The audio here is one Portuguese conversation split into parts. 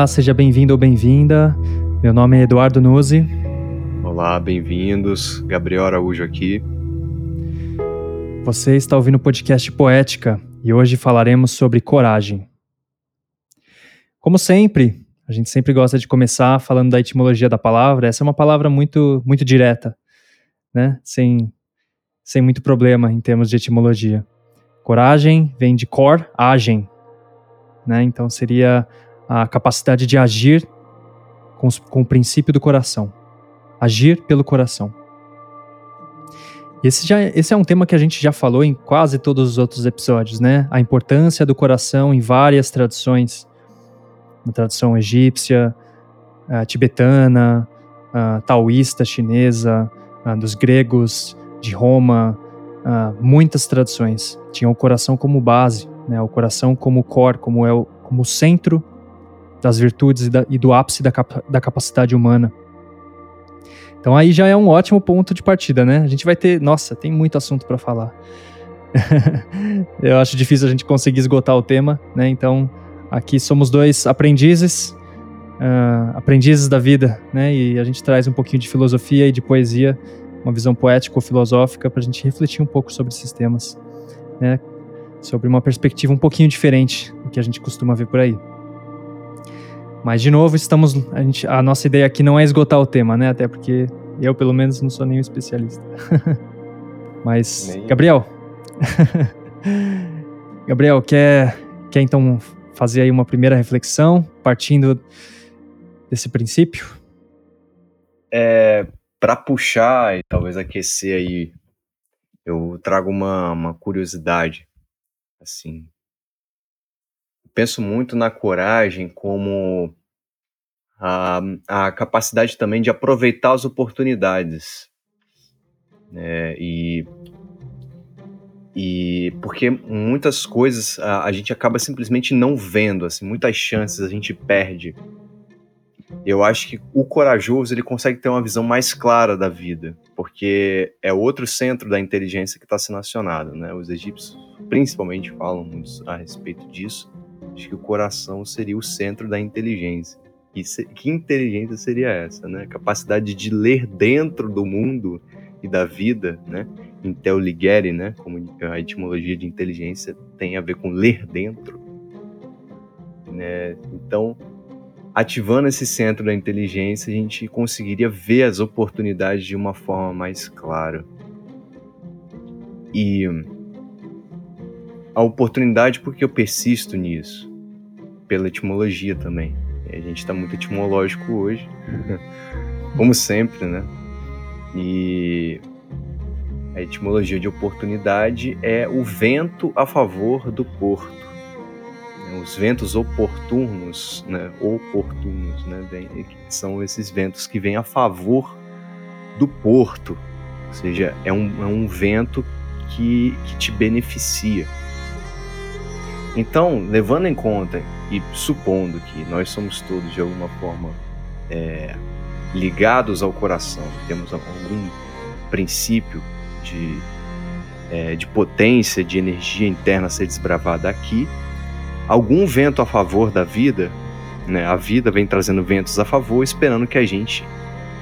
Olá, seja bem-vindo ou bem-vinda. Meu nome é Eduardo Nuzzi. Olá, bem-vindos. Gabriel Araújo aqui. Você está ouvindo o podcast Poética e hoje falaremos sobre coragem. Como sempre, a gente sempre gosta de começar falando da etimologia da palavra. Essa é uma palavra muito, muito direta, né? Sem, sem muito problema em termos de etimologia. Coragem vem de cor, agem, né? Então seria a capacidade de agir com, com o princípio do coração. Agir pelo coração. Esse, já, esse é um tema que a gente já falou em quase todos os outros episódios, né? A importância do coração em várias tradições. Na tradição egípcia, uh, tibetana, uh, taoísta chinesa, uh, dos gregos, de Roma, muitas tradições tinham o coração como base, né? O coração como core, como é o, como centro das virtudes e, da, e do ápice da, capa, da capacidade humana. Então aí já é um ótimo ponto de partida, né? A gente vai ter, nossa, tem muito assunto para falar. Eu acho difícil a gente conseguir esgotar o tema, né? Então aqui somos dois aprendizes, uh, aprendizes da vida, né? E a gente traz um pouquinho de filosofia e de poesia, uma visão poético-filosófica para a gente refletir um pouco sobre esses temas, né? Sobre uma perspectiva um pouquinho diferente do que a gente costuma ver por aí. Mas, de novo, estamos. A, gente, a nossa ideia aqui não é esgotar o tema, né? Até porque eu, pelo menos, não sou nenhum especialista. Mas, Nem. Gabriel. Gabriel, quer, quer então fazer aí uma primeira reflexão, partindo desse princípio? É, para puxar e talvez aquecer aí, eu trago uma, uma curiosidade, assim, penso muito na coragem como a, a capacidade também de aproveitar as oportunidades. Né? E, e porque muitas coisas a, a, gente acaba simplesmente não vendo, assim, muitas chances a gente perde. Eu acho que o corajoso ele consegue ter uma visão mais clara da vida, porque é outro centro da inteligência que está sendo acionado. Né? Os egípcios principalmente falam muito a respeito disso Acho que o coração seria o centro da inteligência. E se, que inteligência seria essa, né? Capacidade de ler dentro do mundo e da vida, né? Inteligere, né? Como a etimologia de inteligência tem a ver com ler dentro. Né? Então, ativando esse centro da inteligência, a gente conseguiria ver as oportunidades de uma forma mais clara. E a oportunidade porque eu persisto nisso, pela etimologia também. A gente está muito etimológico hoje, como sempre, né? E a etimologia de oportunidade é o vento a favor do porto. Os ventos oportunos, né? Oportunos, né? São esses ventos que vêm a favor do porto. Ou seja, é um, é um vento que, que te beneficia. Então, levando em conta e supondo que nós somos todos de alguma forma é, ligados ao coração, temos algum princípio de, é, de potência, de energia interna a ser desbravada aqui, algum vento a favor da vida, né, a vida vem trazendo ventos a favor, esperando que a gente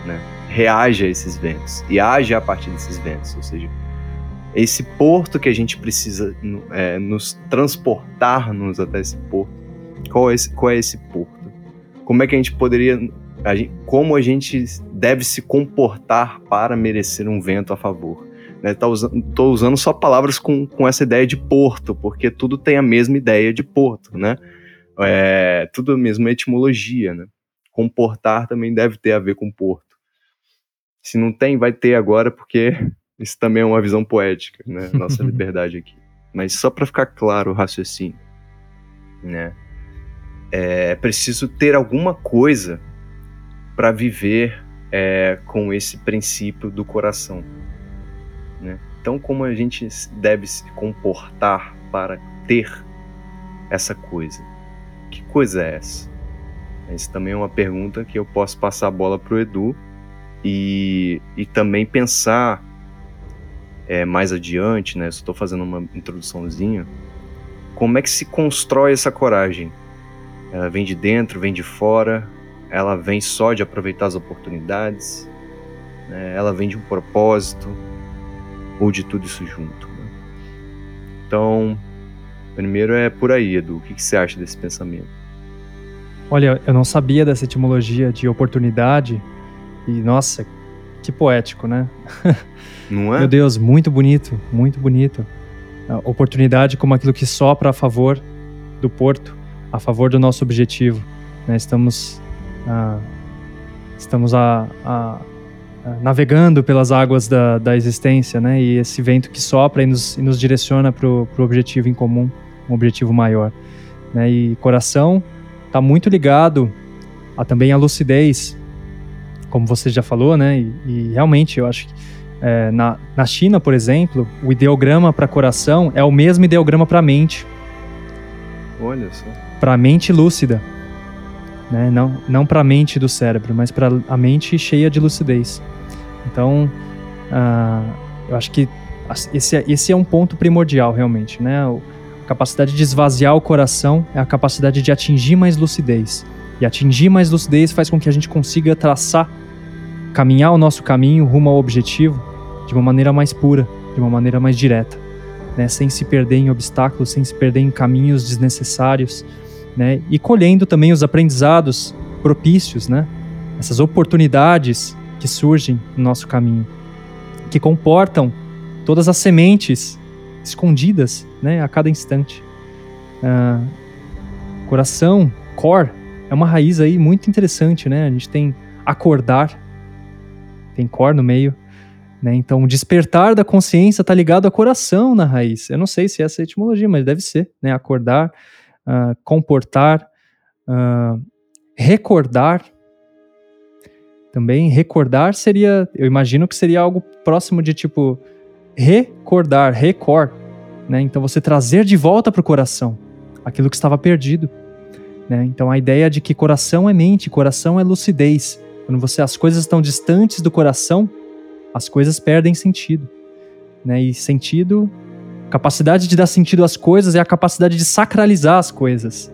né, reaja a esses ventos e age a partir desses ventos, ou seja, esse porto que a gente precisa é, nos transportar-nos até esse porto. Qual é esse, qual é esse porto? Como é que a gente poderia. A gente, como a gente deve se comportar para merecer um vento a favor? Né, tá usando, usando só palavras com, com essa ideia de porto, porque tudo tem a mesma ideia de porto, né? É, tudo a mesma etimologia, né? Comportar também deve ter a ver com porto. Se não tem, vai ter agora, porque isso também é uma visão poética, né? Nossa liberdade aqui. Mas só para ficar claro o raciocínio, né? É preciso ter alguma coisa para viver é, com esse princípio do coração, né? Então, como a gente deve se comportar para ter essa coisa? Que coisa é essa? Isso também é uma pergunta que eu posso passar a bola para o Edu e, e também pensar é, mais adiante, né? Estou fazendo uma introduçãozinha. Como é que se constrói essa coragem? Ela vem de dentro, vem de fora, ela vem só de aproveitar as oportunidades, né? ela vem de um propósito, ou de tudo isso junto. Né? Então, primeiro é por aí, Edu. O que, que você acha desse pensamento? Olha, eu não sabia dessa etimologia de oportunidade e, nossa, que poético, né? Não é? Meu Deus, muito bonito, muito bonito. A oportunidade como aquilo que sopra a favor do porto, a favor do nosso objetivo. Né? Estamos, ah, estamos a, a, a, navegando pelas águas da, da existência, né? E esse vento que sopra e nos, e nos direciona para o objetivo em comum, um objetivo maior. Né? E coração está muito ligado a também a lucidez, como você já falou, né? E, e realmente eu acho que é, na, na China, por exemplo, o ideograma para coração é o mesmo ideograma para mente. Olha só. Para mente lúcida, né? Não, não para a mente do cérebro, mas para a mente cheia de lucidez. Então, uh, eu acho que esse, é, esse é um ponto primordial, realmente, né? A capacidade de esvaziar o coração é a capacidade de atingir mais lucidez. E atingir mais lucidez faz com que a gente consiga traçar, caminhar o nosso caminho rumo ao objetivo de uma maneira mais pura, de uma maneira mais direta, né? sem se perder em obstáculos, sem se perder em caminhos desnecessários, né? e colhendo também os aprendizados propícios, né? essas oportunidades que surgem no nosso caminho, que comportam todas as sementes escondidas né? a cada instante. Ah, coração, core, é uma raiz aí muito interessante, né? A gente tem acordar, tem cor no meio, né? Então, despertar da consciência está ligado ao coração na raiz. Eu não sei se é essa a etimologia, mas deve ser, né? Acordar, uh, comportar, uh, recordar. Também recordar seria, eu imagino que seria algo próximo de tipo recordar, recor, né? Então você trazer de volta para o coração aquilo que estava perdido. Né? Então a ideia de que coração é mente, coração é lucidez. Quando você as coisas estão distantes do coração, as coisas perdem sentido. Né? E sentido, capacidade de dar sentido às coisas é a capacidade de sacralizar as coisas.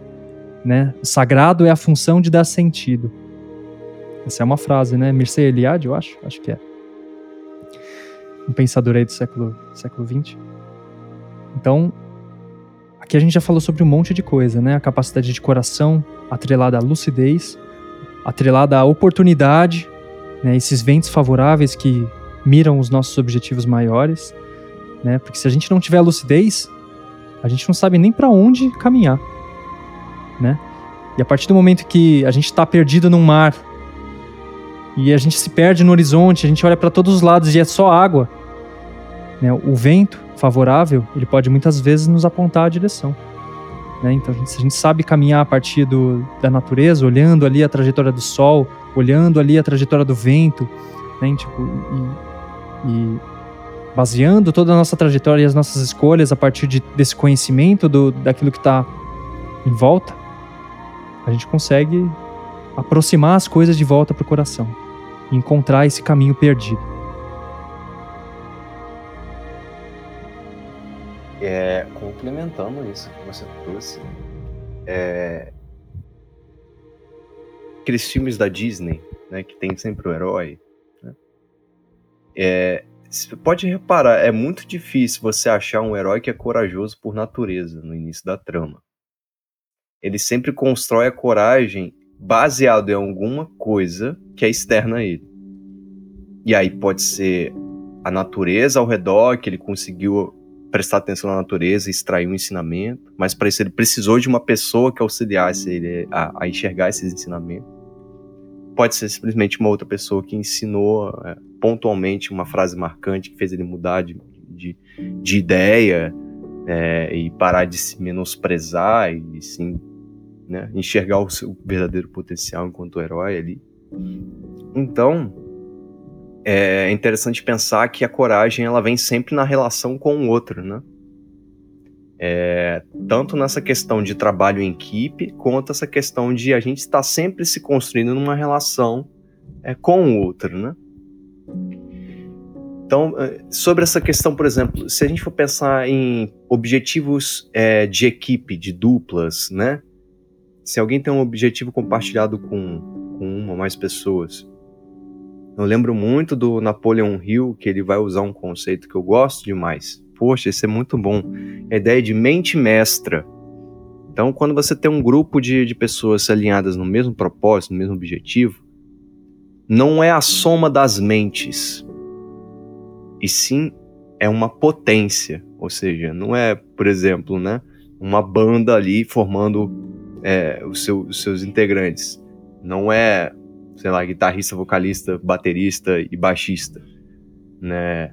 Né? O sagrado é a função de dar sentido. Essa é uma frase, né? Mircea Eliade, eu acho, acho que é. Um pensador aí do século século 20. Então, Aqui a gente já falou sobre um monte de coisa, né? A capacidade de coração atrelada à lucidez, atrelada à oportunidade, né? esses ventos favoráveis que miram os nossos objetivos maiores, né? Porque se a gente não tiver lucidez, a gente não sabe nem para onde caminhar, né? E a partir do momento que a gente está perdido num mar e a gente se perde no horizonte, a gente olha para todos os lados e é só água, né? O vento favorável, ele pode muitas vezes nos apontar a direção. Né? Então, se a gente sabe caminhar a partir do, da natureza, olhando ali a trajetória do sol, olhando ali a trajetória do vento, né? tipo, e, e, baseando toda a nossa trajetória e as nossas escolhas a partir de, desse conhecimento do, daquilo que está em volta, a gente consegue aproximar as coisas de volta para o coração encontrar esse caminho perdido. É, complementando isso que você trouxe, é, aqueles filmes da Disney, né, que tem sempre o herói, né, é, você pode reparar, é muito difícil você achar um herói que é corajoso por natureza no início da trama. Ele sempre constrói a coragem baseado em alguma coisa que é externa a ele. E aí pode ser a natureza ao redor que ele conseguiu prestar atenção na natureza, extrair um ensinamento, mas para isso ele precisou de uma pessoa que auxiliasse ele a, a enxergar esses ensinamentos. Pode ser simplesmente uma outra pessoa que ensinou é, pontualmente uma frase marcante que fez ele mudar de, de, de ideia é, e parar de se menosprezar e sim né, enxergar o seu verdadeiro potencial enquanto herói ali. Então, é interessante pensar que a coragem ela vem sempre na relação com o outro, né? É, tanto nessa questão de trabalho em equipe, quanto essa questão de a gente estar sempre se construindo numa relação é, com o outro, né? Então, é, sobre essa questão, por exemplo, se a gente for pensar em objetivos é, de equipe, de duplas, né? se alguém tem um objetivo compartilhado com, com uma ou mais pessoas. Eu lembro muito do Napoleon Hill, que ele vai usar um conceito que eu gosto demais. Poxa, isso é muito bom. A ideia de mente mestra. Então, quando você tem um grupo de, de pessoas alinhadas no mesmo propósito, no mesmo objetivo, não é a soma das mentes, e sim é uma potência. Ou seja, não é, por exemplo, né, uma banda ali formando é, os, seu, os seus integrantes. Não é, sei lá, guitarrista, vocalista, baterista e baixista. Né?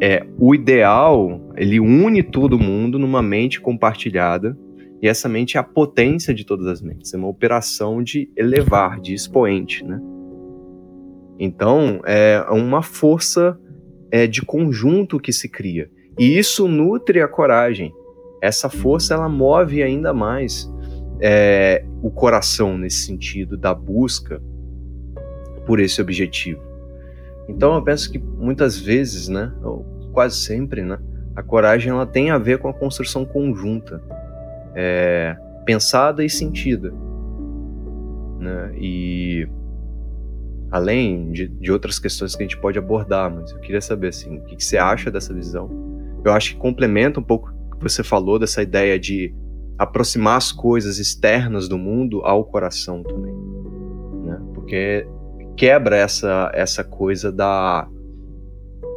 É, o ideal, ele une todo mundo numa mente compartilhada e essa mente é a potência de todas as mentes, é uma operação de elevar, de expoente, né? Então, é uma força é, de conjunto que se cria. E isso nutre a coragem. Essa força ela move ainda mais é, o coração nesse sentido da busca por esse objetivo. Então eu penso que muitas vezes, né, ou quase sempre, né, a coragem ela tem a ver com a construção conjunta, é, pensada e sentida, né, e além de, de, outras questões que a gente pode abordar, mas eu queria saber assim, o que, que você acha dessa visão? Eu acho que complementa um pouco o que você falou dessa ideia de aproximar as coisas externas do mundo ao coração também, né? Porque quebra essa essa coisa da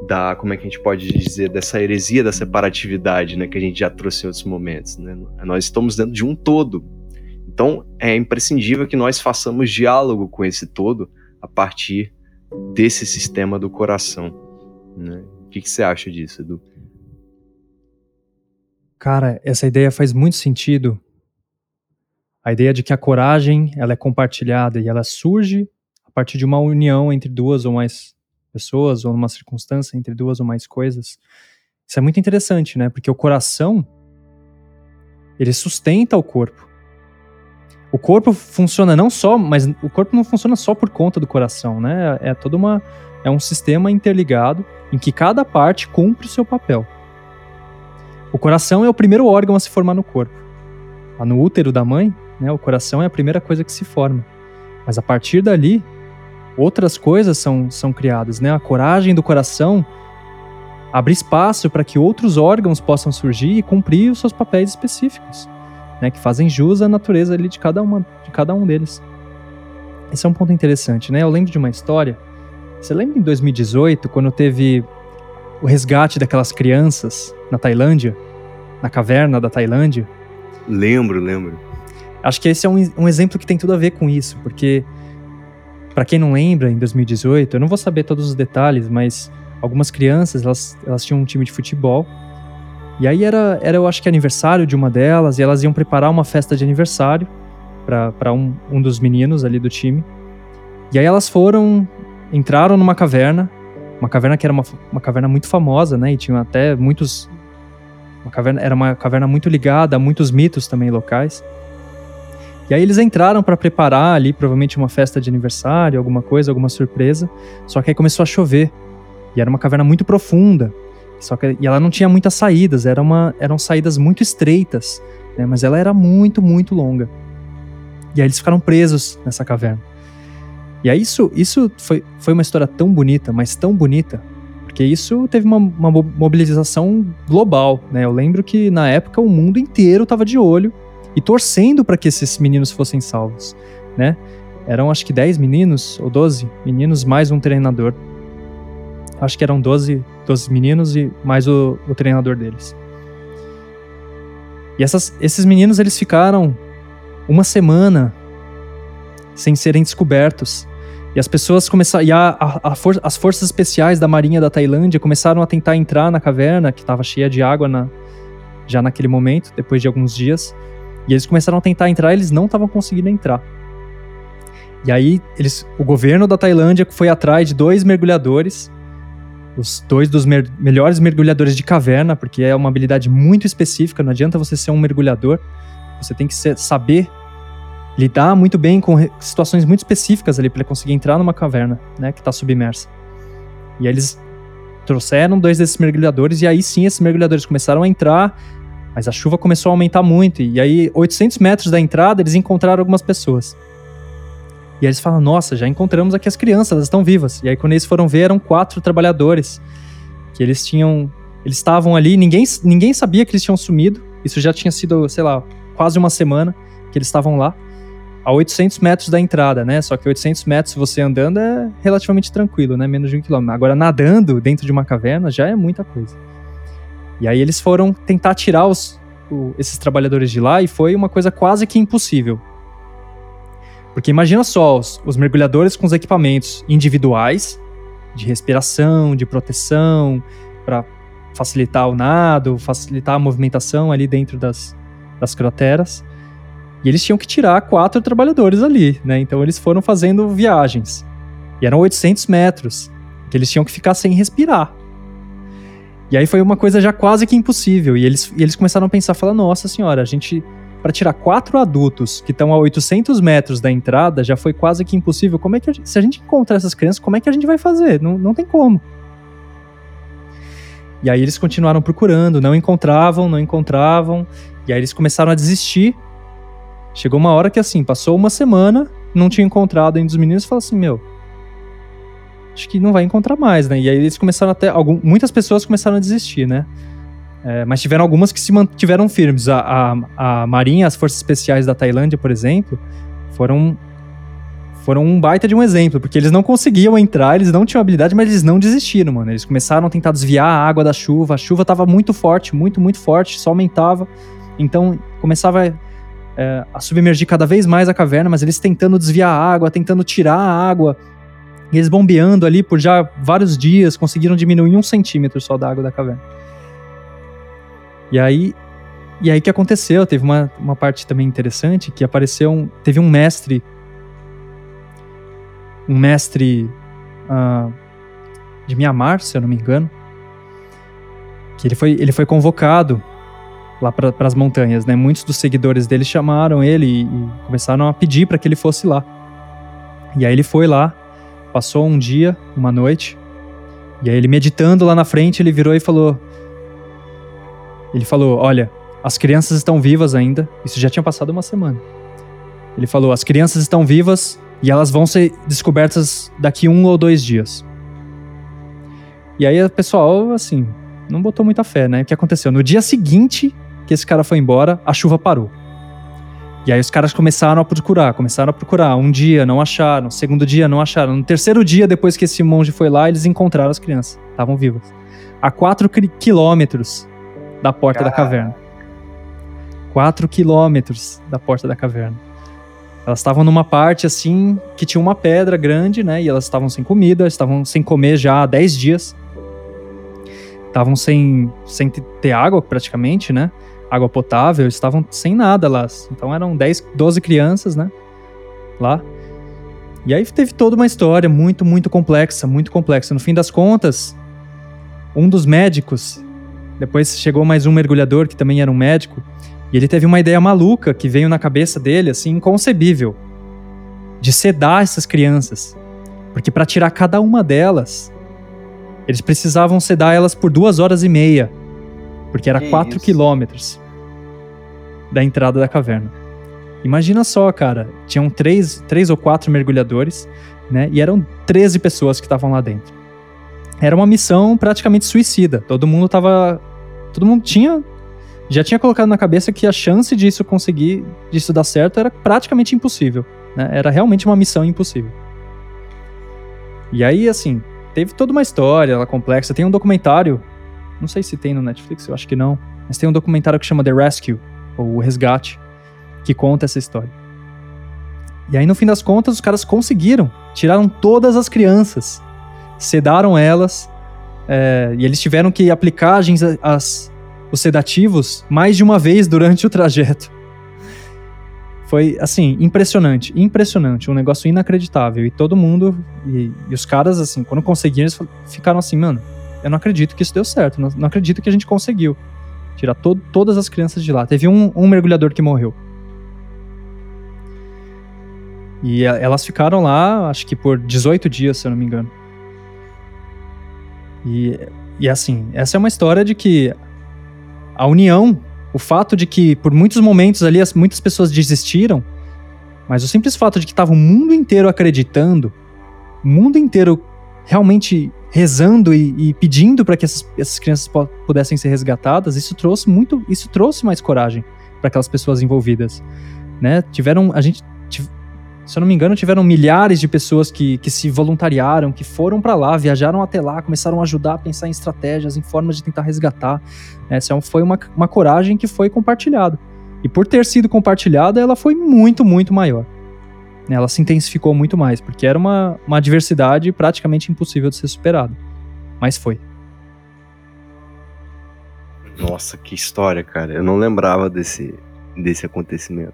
da como é que a gente pode dizer dessa heresia da separatividade, né, que a gente já trouxe em outros momentos, né? Nós estamos dentro de um todo. Então, é imprescindível que nós façamos diálogo com esse todo a partir desse sistema do coração. Né? O que, que você acha disso, Edu? Cara, essa ideia faz muito sentido. A ideia de que a coragem ela é compartilhada e ela surge a partir de uma união entre duas ou mais pessoas ou uma circunstância entre duas ou mais coisas. Isso é muito interessante, né? Porque o coração ele sustenta o corpo. O corpo funciona não só, mas o corpo não funciona só por conta do coração, né? É toda uma é um sistema interligado em que cada parte cumpre o seu papel. O coração é o primeiro órgão a se formar no corpo. Lá no útero da mãe, né, o coração é a primeira coisa que se forma. Mas a partir dali, outras coisas são, são criadas. Né? A coragem do coração abre espaço para que outros órgãos possam surgir e cumprir os seus papéis específicos, né, que fazem jus à natureza ali de cada, uma, de cada um deles. Esse é um ponto interessante. Né? Eu lembro de uma história. Você lembra em 2018, quando teve o resgate daquelas crianças na Tailândia, na caverna da Tailândia. Lembro, lembro. Acho que esse é um, um exemplo que tem tudo a ver com isso, porque, para quem não lembra, em 2018, eu não vou saber todos os detalhes, mas algumas crianças, elas, elas tinham um time de futebol, e aí era, era, eu acho que aniversário de uma delas, e elas iam preparar uma festa de aniversário para um, um dos meninos ali do time. E aí elas foram, entraram numa caverna, uma caverna que era uma, uma caverna muito famosa, né? E tinha até muitos. Uma caverna, era uma caverna muito ligada a muitos mitos também locais. E aí eles entraram para preparar ali, provavelmente uma festa de aniversário, alguma coisa, alguma surpresa. Só que aí começou a chover. E era uma caverna muito profunda. Só que e ela não tinha muitas saídas, era uma, eram saídas muito estreitas, né? mas ela era muito, muito longa. E aí eles ficaram presos nessa caverna. E aí isso, isso foi, foi uma história tão bonita, mas tão bonita, porque isso teve uma, uma mobilização global, né? Eu lembro que na época o mundo inteiro estava de olho e torcendo para que esses meninos fossem salvos, né? Eram acho que 10 meninos ou 12 meninos mais um treinador. Acho que eram 12, 12 meninos e mais o, o treinador deles. E essas, esses meninos eles ficaram uma semana sem serem descobertos e as pessoas começaram. E a, a, a for, as forças especiais da Marinha da Tailândia começaram a tentar entrar na caverna, que estava cheia de água na, já naquele momento, depois de alguns dias. E eles começaram a tentar entrar eles não estavam conseguindo entrar. E aí, eles, o governo da Tailândia foi atrás de dois mergulhadores, os dois dos mer melhores mergulhadores de caverna, porque é uma habilidade muito específica, não adianta você ser um mergulhador, você tem que ser, saber lidar muito bem com situações muito específicas ali para conseguir entrar numa caverna, né, que está submersa. E aí eles trouxeram dois desses mergulhadores e aí sim esses mergulhadores começaram a entrar Mas a chuva começou a aumentar muito. E aí, 800 metros da entrada, eles encontraram algumas pessoas. E aí eles falam: Nossa, já encontramos aqui as crianças, elas estão vivas. E aí, quando eles foram ver, eram quatro trabalhadores. Que eles tinham. Eles estavam ali, ninguém, ninguém sabia que eles tinham sumido. Isso já tinha sido, sei lá, quase uma semana que eles estavam lá. A 800 metros da entrada, né? Só que 800 metros, você andando, é relativamente tranquilo, né? Menos de um quilômetro. Agora, nadando dentro de uma caverna já é muita coisa. E aí eles foram tentar tirar os, o, esses trabalhadores de lá e foi uma coisa quase que impossível. Porque imagina só, os, os mergulhadores com os equipamentos individuais, de respiração, de proteção, para facilitar o nado, facilitar a movimentação ali dentro das, das crateras. E eles tinham que tirar quatro trabalhadores ali, né? Então eles foram fazendo viagens. E eram 800 metros, que eles tinham que ficar sem respirar. E aí foi uma coisa já quase que impossível. E eles, e eles começaram a pensar, falar, nossa senhora, a gente para tirar quatro adultos que estão a 800 metros da entrada já foi quase que impossível. Como é que a gente, se a gente encontrar essas crianças, como é que a gente vai fazer? Não, não tem como. E aí eles continuaram procurando, não encontravam, não encontravam. E aí eles começaram a desistir. Chegou uma hora que assim, passou uma semana, não tinha encontrado ainda os meninos falou assim: Meu, acho que não vai encontrar mais, né? E aí eles começaram até. Algum, muitas pessoas começaram a desistir, né? É, mas tiveram algumas que se mantiveram firmes. A, a, a Marinha, as Forças Especiais da Tailândia, por exemplo, foram, foram um baita de um exemplo, porque eles não conseguiam entrar, eles não tinham habilidade, mas eles não desistiram, mano. Eles começaram a tentar desviar a água da chuva, a chuva tava muito forte, muito, muito forte, só aumentava. Então começava é, a submergir cada vez mais a caverna, mas eles tentando desviar a água, tentando tirar a água. E eles bombeando ali por já vários dias, conseguiram diminuir um centímetro só da água da caverna. E aí, e aí que aconteceu? Teve uma, uma parte também interessante que apareceu um, teve um mestre, um mestre uh, de Mianmar, se eu não me engano, que ele foi, ele foi convocado lá para as montanhas, né? Muitos dos seguidores dele chamaram ele e, e começaram a pedir para que ele fosse lá. E aí ele foi lá, passou um dia, uma noite, e aí ele meditando lá na frente, ele virou e falou: ele falou: Olha, as crianças estão vivas ainda. Isso já tinha passado uma semana. Ele falou: As crianças estão vivas e elas vão ser descobertas daqui um ou dois dias. E aí o pessoal, assim, não botou muita fé, né? O que aconteceu? No dia seguinte que esse cara foi embora, a chuva parou. E aí os caras começaram a procurar, começaram a procurar. Um dia não acharam, segundo dia não acharam. No terceiro dia, depois que esse monge foi lá, eles encontraram as crianças. Estavam vivas. A quatro quilômetros da porta da caverna. Quatro quilômetros da porta da caverna. Elas estavam numa parte assim que tinha uma pedra grande, né? E elas estavam sem comida, estavam sem comer já há 10 dias. Estavam sem, sem ter água praticamente, né? Água potável, estavam sem nada lá. Então eram 10, 12 crianças, né? Lá. E aí teve toda uma história muito, muito complexa, muito complexa. No fim das contas, um dos médicos depois chegou mais um mergulhador que também era um médico, e ele teve uma ideia maluca que veio na cabeça dele, assim, inconcebível, de sedar essas crianças. Porque para tirar cada uma delas, eles precisavam sedar elas por duas horas e meia, porque era que quatro isso? quilômetros da entrada da caverna. Imagina só, cara, tinham três, três ou quatro mergulhadores, né? E eram 13 pessoas que estavam lá dentro. Era uma missão praticamente suicida. Todo mundo estava todo mundo tinha já tinha colocado na cabeça que a chance disso conseguir, disso dar certo era praticamente impossível. Né? Era realmente uma missão impossível. E aí, assim, teve toda uma história ela complexa. Tem um documentário, não sei se tem no Netflix, eu acho que não, mas tem um documentário que chama The Rescue, O Resgate, que conta essa história. E aí, no fim das contas, os caras conseguiram. Tiraram todas as crianças, sedaram elas é, e eles tiveram que aplicar as, os sedativos mais de uma vez durante o trajeto. Foi, assim, impressionante, impressionante, um negócio inacreditável. E todo mundo, e, e os caras, assim, quando conseguiram, eles ficaram assim, mano, eu não acredito que isso deu certo, não, não acredito que a gente conseguiu tirar to todas as crianças de lá. Teve um, um mergulhador que morreu. E elas ficaram lá, acho que por 18 dias, se eu não me engano. E, e assim, essa é uma história de que a união o fato de que por muitos momentos ali as, muitas pessoas desistiram, mas o simples fato de que estava o mundo inteiro acreditando, o mundo inteiro realmente rezando e, e pedindo para que essas, essas crianças pudessem ser resgatadas, isso trouxe muito, isso trouxe mais coragem para aquelas pessoas envolvidas, né? Tiveram, a gente, se eu não me engano, tiveram milhares de pessoas que, que se voluntariaram, que foram para lá, viajaram até lá, começaram a ajudar a pensar em estratégias, em formas de tentar resgatar. Essa foi uma, uma coragem que foi compartilhada. E por ter sido compartilhada, ela foi muito, muito maior. Né, ela se intensificou muito mais, porque era uma, uma adversidade praticamente impossível de ser superada. Mas foi. Nossa, que história, cara. Eu não lembrava desse, desse acontecimento.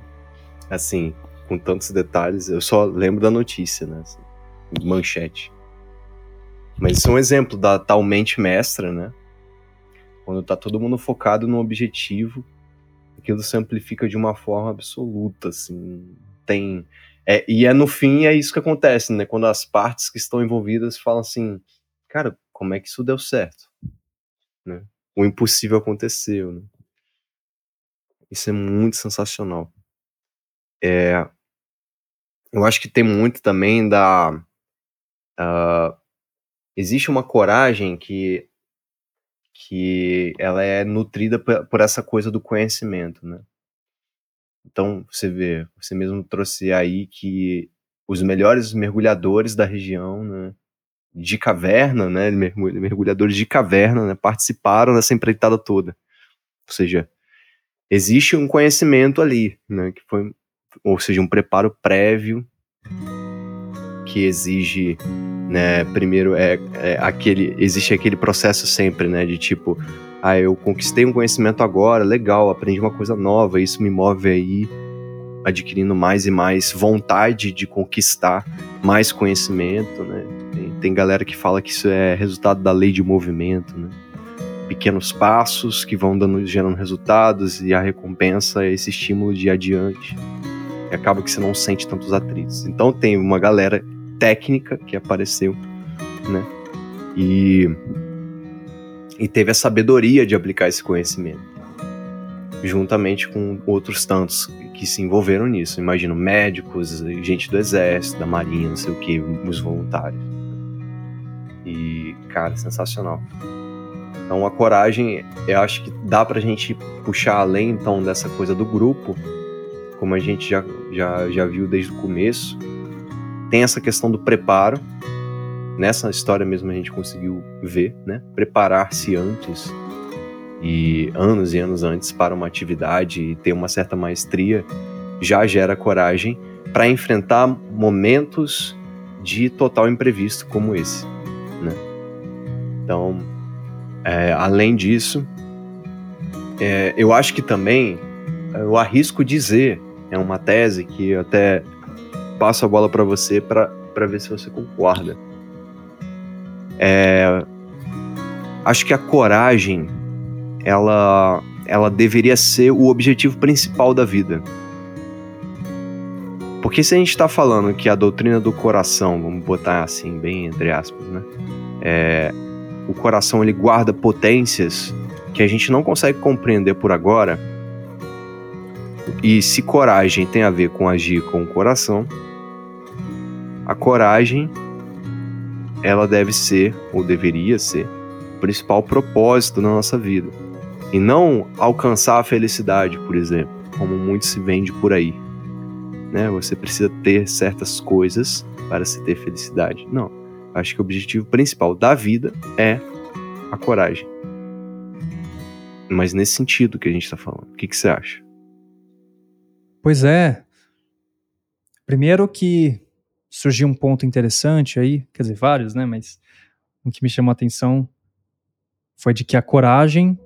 Assim, com tantos detalhes, eu só lembro da notícia, né? Assim, manchete. Mas isso é um exemplo da tal mente mestra, né? Quando tá todo mundo focado no objetivo, aquilo se amplifica de uma forma absoluta, assim. Tem é, e é no fim é isso que acontece, né? Quando as partes que estão envolvidas falam assim, cara, como é que isso deu certo? Né? O impossível aconteceu, né? Isso é muito sensacional. É, eu acho que tem muito também da. Uh, existe uma coragem que, que ela é nutrida por, essa coisa do conhecimento, né? Então, você vê, você mesmo trouxe aí que os melhores mergulhadores da região, né, de caverna, né, mergulhadores de caverna, né, participaram dessa empreitada toda. Ou seja, existe um conhecimento ali, né, que foi, ou seja, um preparo prévio que exige, né, primeiro é, é aquele, existe aquele processo sempre, né, de tipo, ah, eu conquistei um conhecimento agora, legal, aprendi uma coisa nova, isso me move aí adquirindo mais e mais vontade de conquistar mais conhecimento, né? Tem, tem galera que fala que isso é resultado da lei de movimento, né? Pequenos passos que vão dando, gerando resultados e a recompensa é esse estímulo de adiante. E acaba que você não sente tantos atritos. Então tem uma galera técnica que apareceu, né? E e teve a sabedoria de aplicar esse conhecimento, juntamente com outros tantos que se envolveram nisso. Imagino médicos, gente do exército, da marinha, não sei o que, os voluntários. E, cara, sensacional. Então, a coragem, eu acho que dá pra gente puxar além, então, dessa coisa do grupo, como a gente já, já, já viu desde o começo. Tem essa questão do preparo, nessa história mesmo a gente conseguiu ver, né? Preparar-se antes e anos e anos antes para uma atividade e ter uma certa maestria já gera coragem para enfrentar momentos de total imprevisto como esse, né? Então, é, além disso, é, eu acho que também eu arrisco dizer é uma tese que até passo a bola para você para ver se você concorda é, acho que a coragem, ela, ela deveria ser o objetivo principal da vida. Porque se a gente está falando que a doutrina do coração, vamos botar assim, bem entre aspas, né? É, o coração ele guarda potências que a gente não consegue compreender por agora. E se coragem tem a ver com agir com o coração, a coragem ela deve ser, ou deveria ser, o principal propósito na nossa vida. E não alcançar a felicidade, por exemplo, como muito se vende por aí. Né? Você precisa ter certas coisas para se ter felicidade. Não. Acho que o objetivo principal da vida é a coragem. Mas nesse sentido que a gente está falando. O que, que você acha? Pois é. Primeiro que surgiu um ponto interessante aí, quer dizer, vários, né? Mas o que me chamou a atenção foi de que a coragem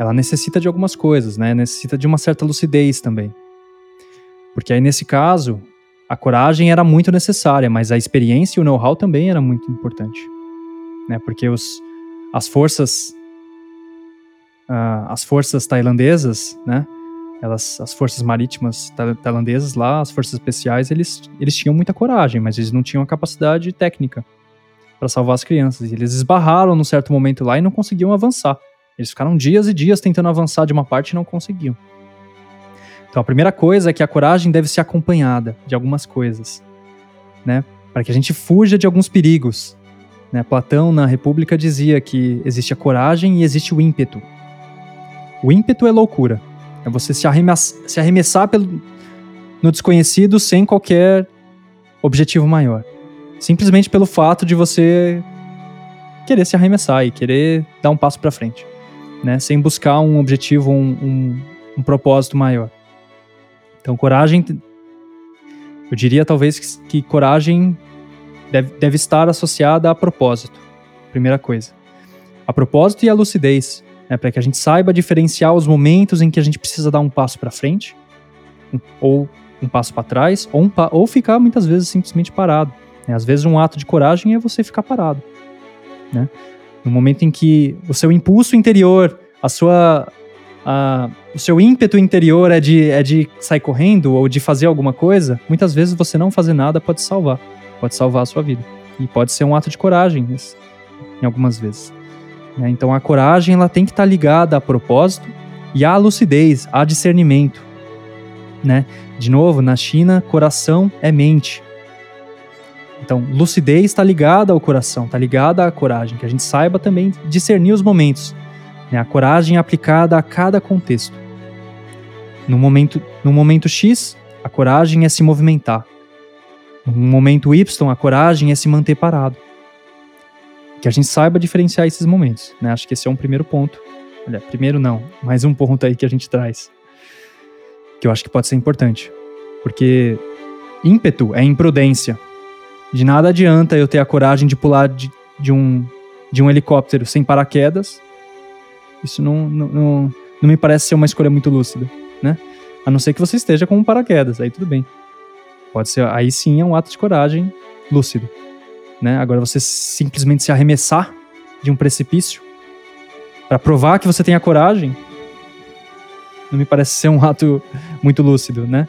ela necessita de algumas coisas, né? Necessita de uma certa lucidez também. Porque aí nesse caso, a coragem era muito necessária, mas a experiência e o know-how também era muito importante, né? Porque os as forças uh, as forças tailandesas, né? Elas, as forças marítimas tailandesas lá, as forças especiais, eles, eles tinham muita coragem, mas eles não tinham a capacidade técnica para salvar as crianças. E eles esbarraram num certo momento lá e não conseguiam avançar. Eles ficaram dias e dias tentando avançar de uma parte e não conseguiam. Então a primeira coisa é que a coragem deve ser acompanhada de algumas coisas, né? Para que a gente fuja de alguns perigos. Né? Platão na República dizia que existe a coragem e existe o ímpeto. O ímpeto é loucura. É você se, arremessar, se arremessar pelo, no desconhecido sem qualquer objetivo maior. Simplesmente pelo fato de você querer se arremessar e querer dar um passo para frente, né? Sem buscar um objetivo, um, um, um propósito maior. Então, coragem. Eu diria talvez que, que coragem deve, deve estar associada a propósito. Primeira coisa. A propósito e a lucidez. Né, para que a gente saiba diferenciar os momentos em que a gente precisa dar um passo para frente, ou um passo para trás, ou, um, ou ficar muitas vezes simplesmente parado. Né? Às vezes, um ato de coragem é você ficar parado. Né? No momento em que o seu impulso interior, a sua, a, o seu ímpeto interior é de, é de sair correndo ou de fazer alguma coisa, muitas vezes você não fazer nada pode salvar. Pode salvar a sua vida. E pode ser um ato de coragem, em algumas vezes. Né? Então a coragem ela tem que estar tá ligada a propósito e à lucidez, a discernimento. Né? De novo, na China, coração é mente. Então, lucidez está ligada ao coração, está ligada à coragem, que a gente saiba também discernir os momentos. Né? A coragem aplicada a cada contexto. No momento, no momento X, a coragem é se movimentar. No momento Y, a coragem é se manter parado. Que a gente saiba diferenciar esses momentos. Né? Acho que esse é um primeiro ponto. Olha, primeiro não, mais um ponto aí que a gente traz. Que eu acho que pode ser importante. Porque ímpeto é imprudência. De nada adianta eu ter a coragem de pular de, de, um, de um helicóptero sem paraquedas. Isso não, não, não, não me parece ser uma escolha muito lúcida, né? A não ser que você esteja com um paraquedas, aí tudo bem. Pode ser, aí sim é um ato de coragem lúcido, né? Agora você simplesmente se arremessar de um precipício para provar que você tem a coragem, não me parece ser um ato muito lúcido, né?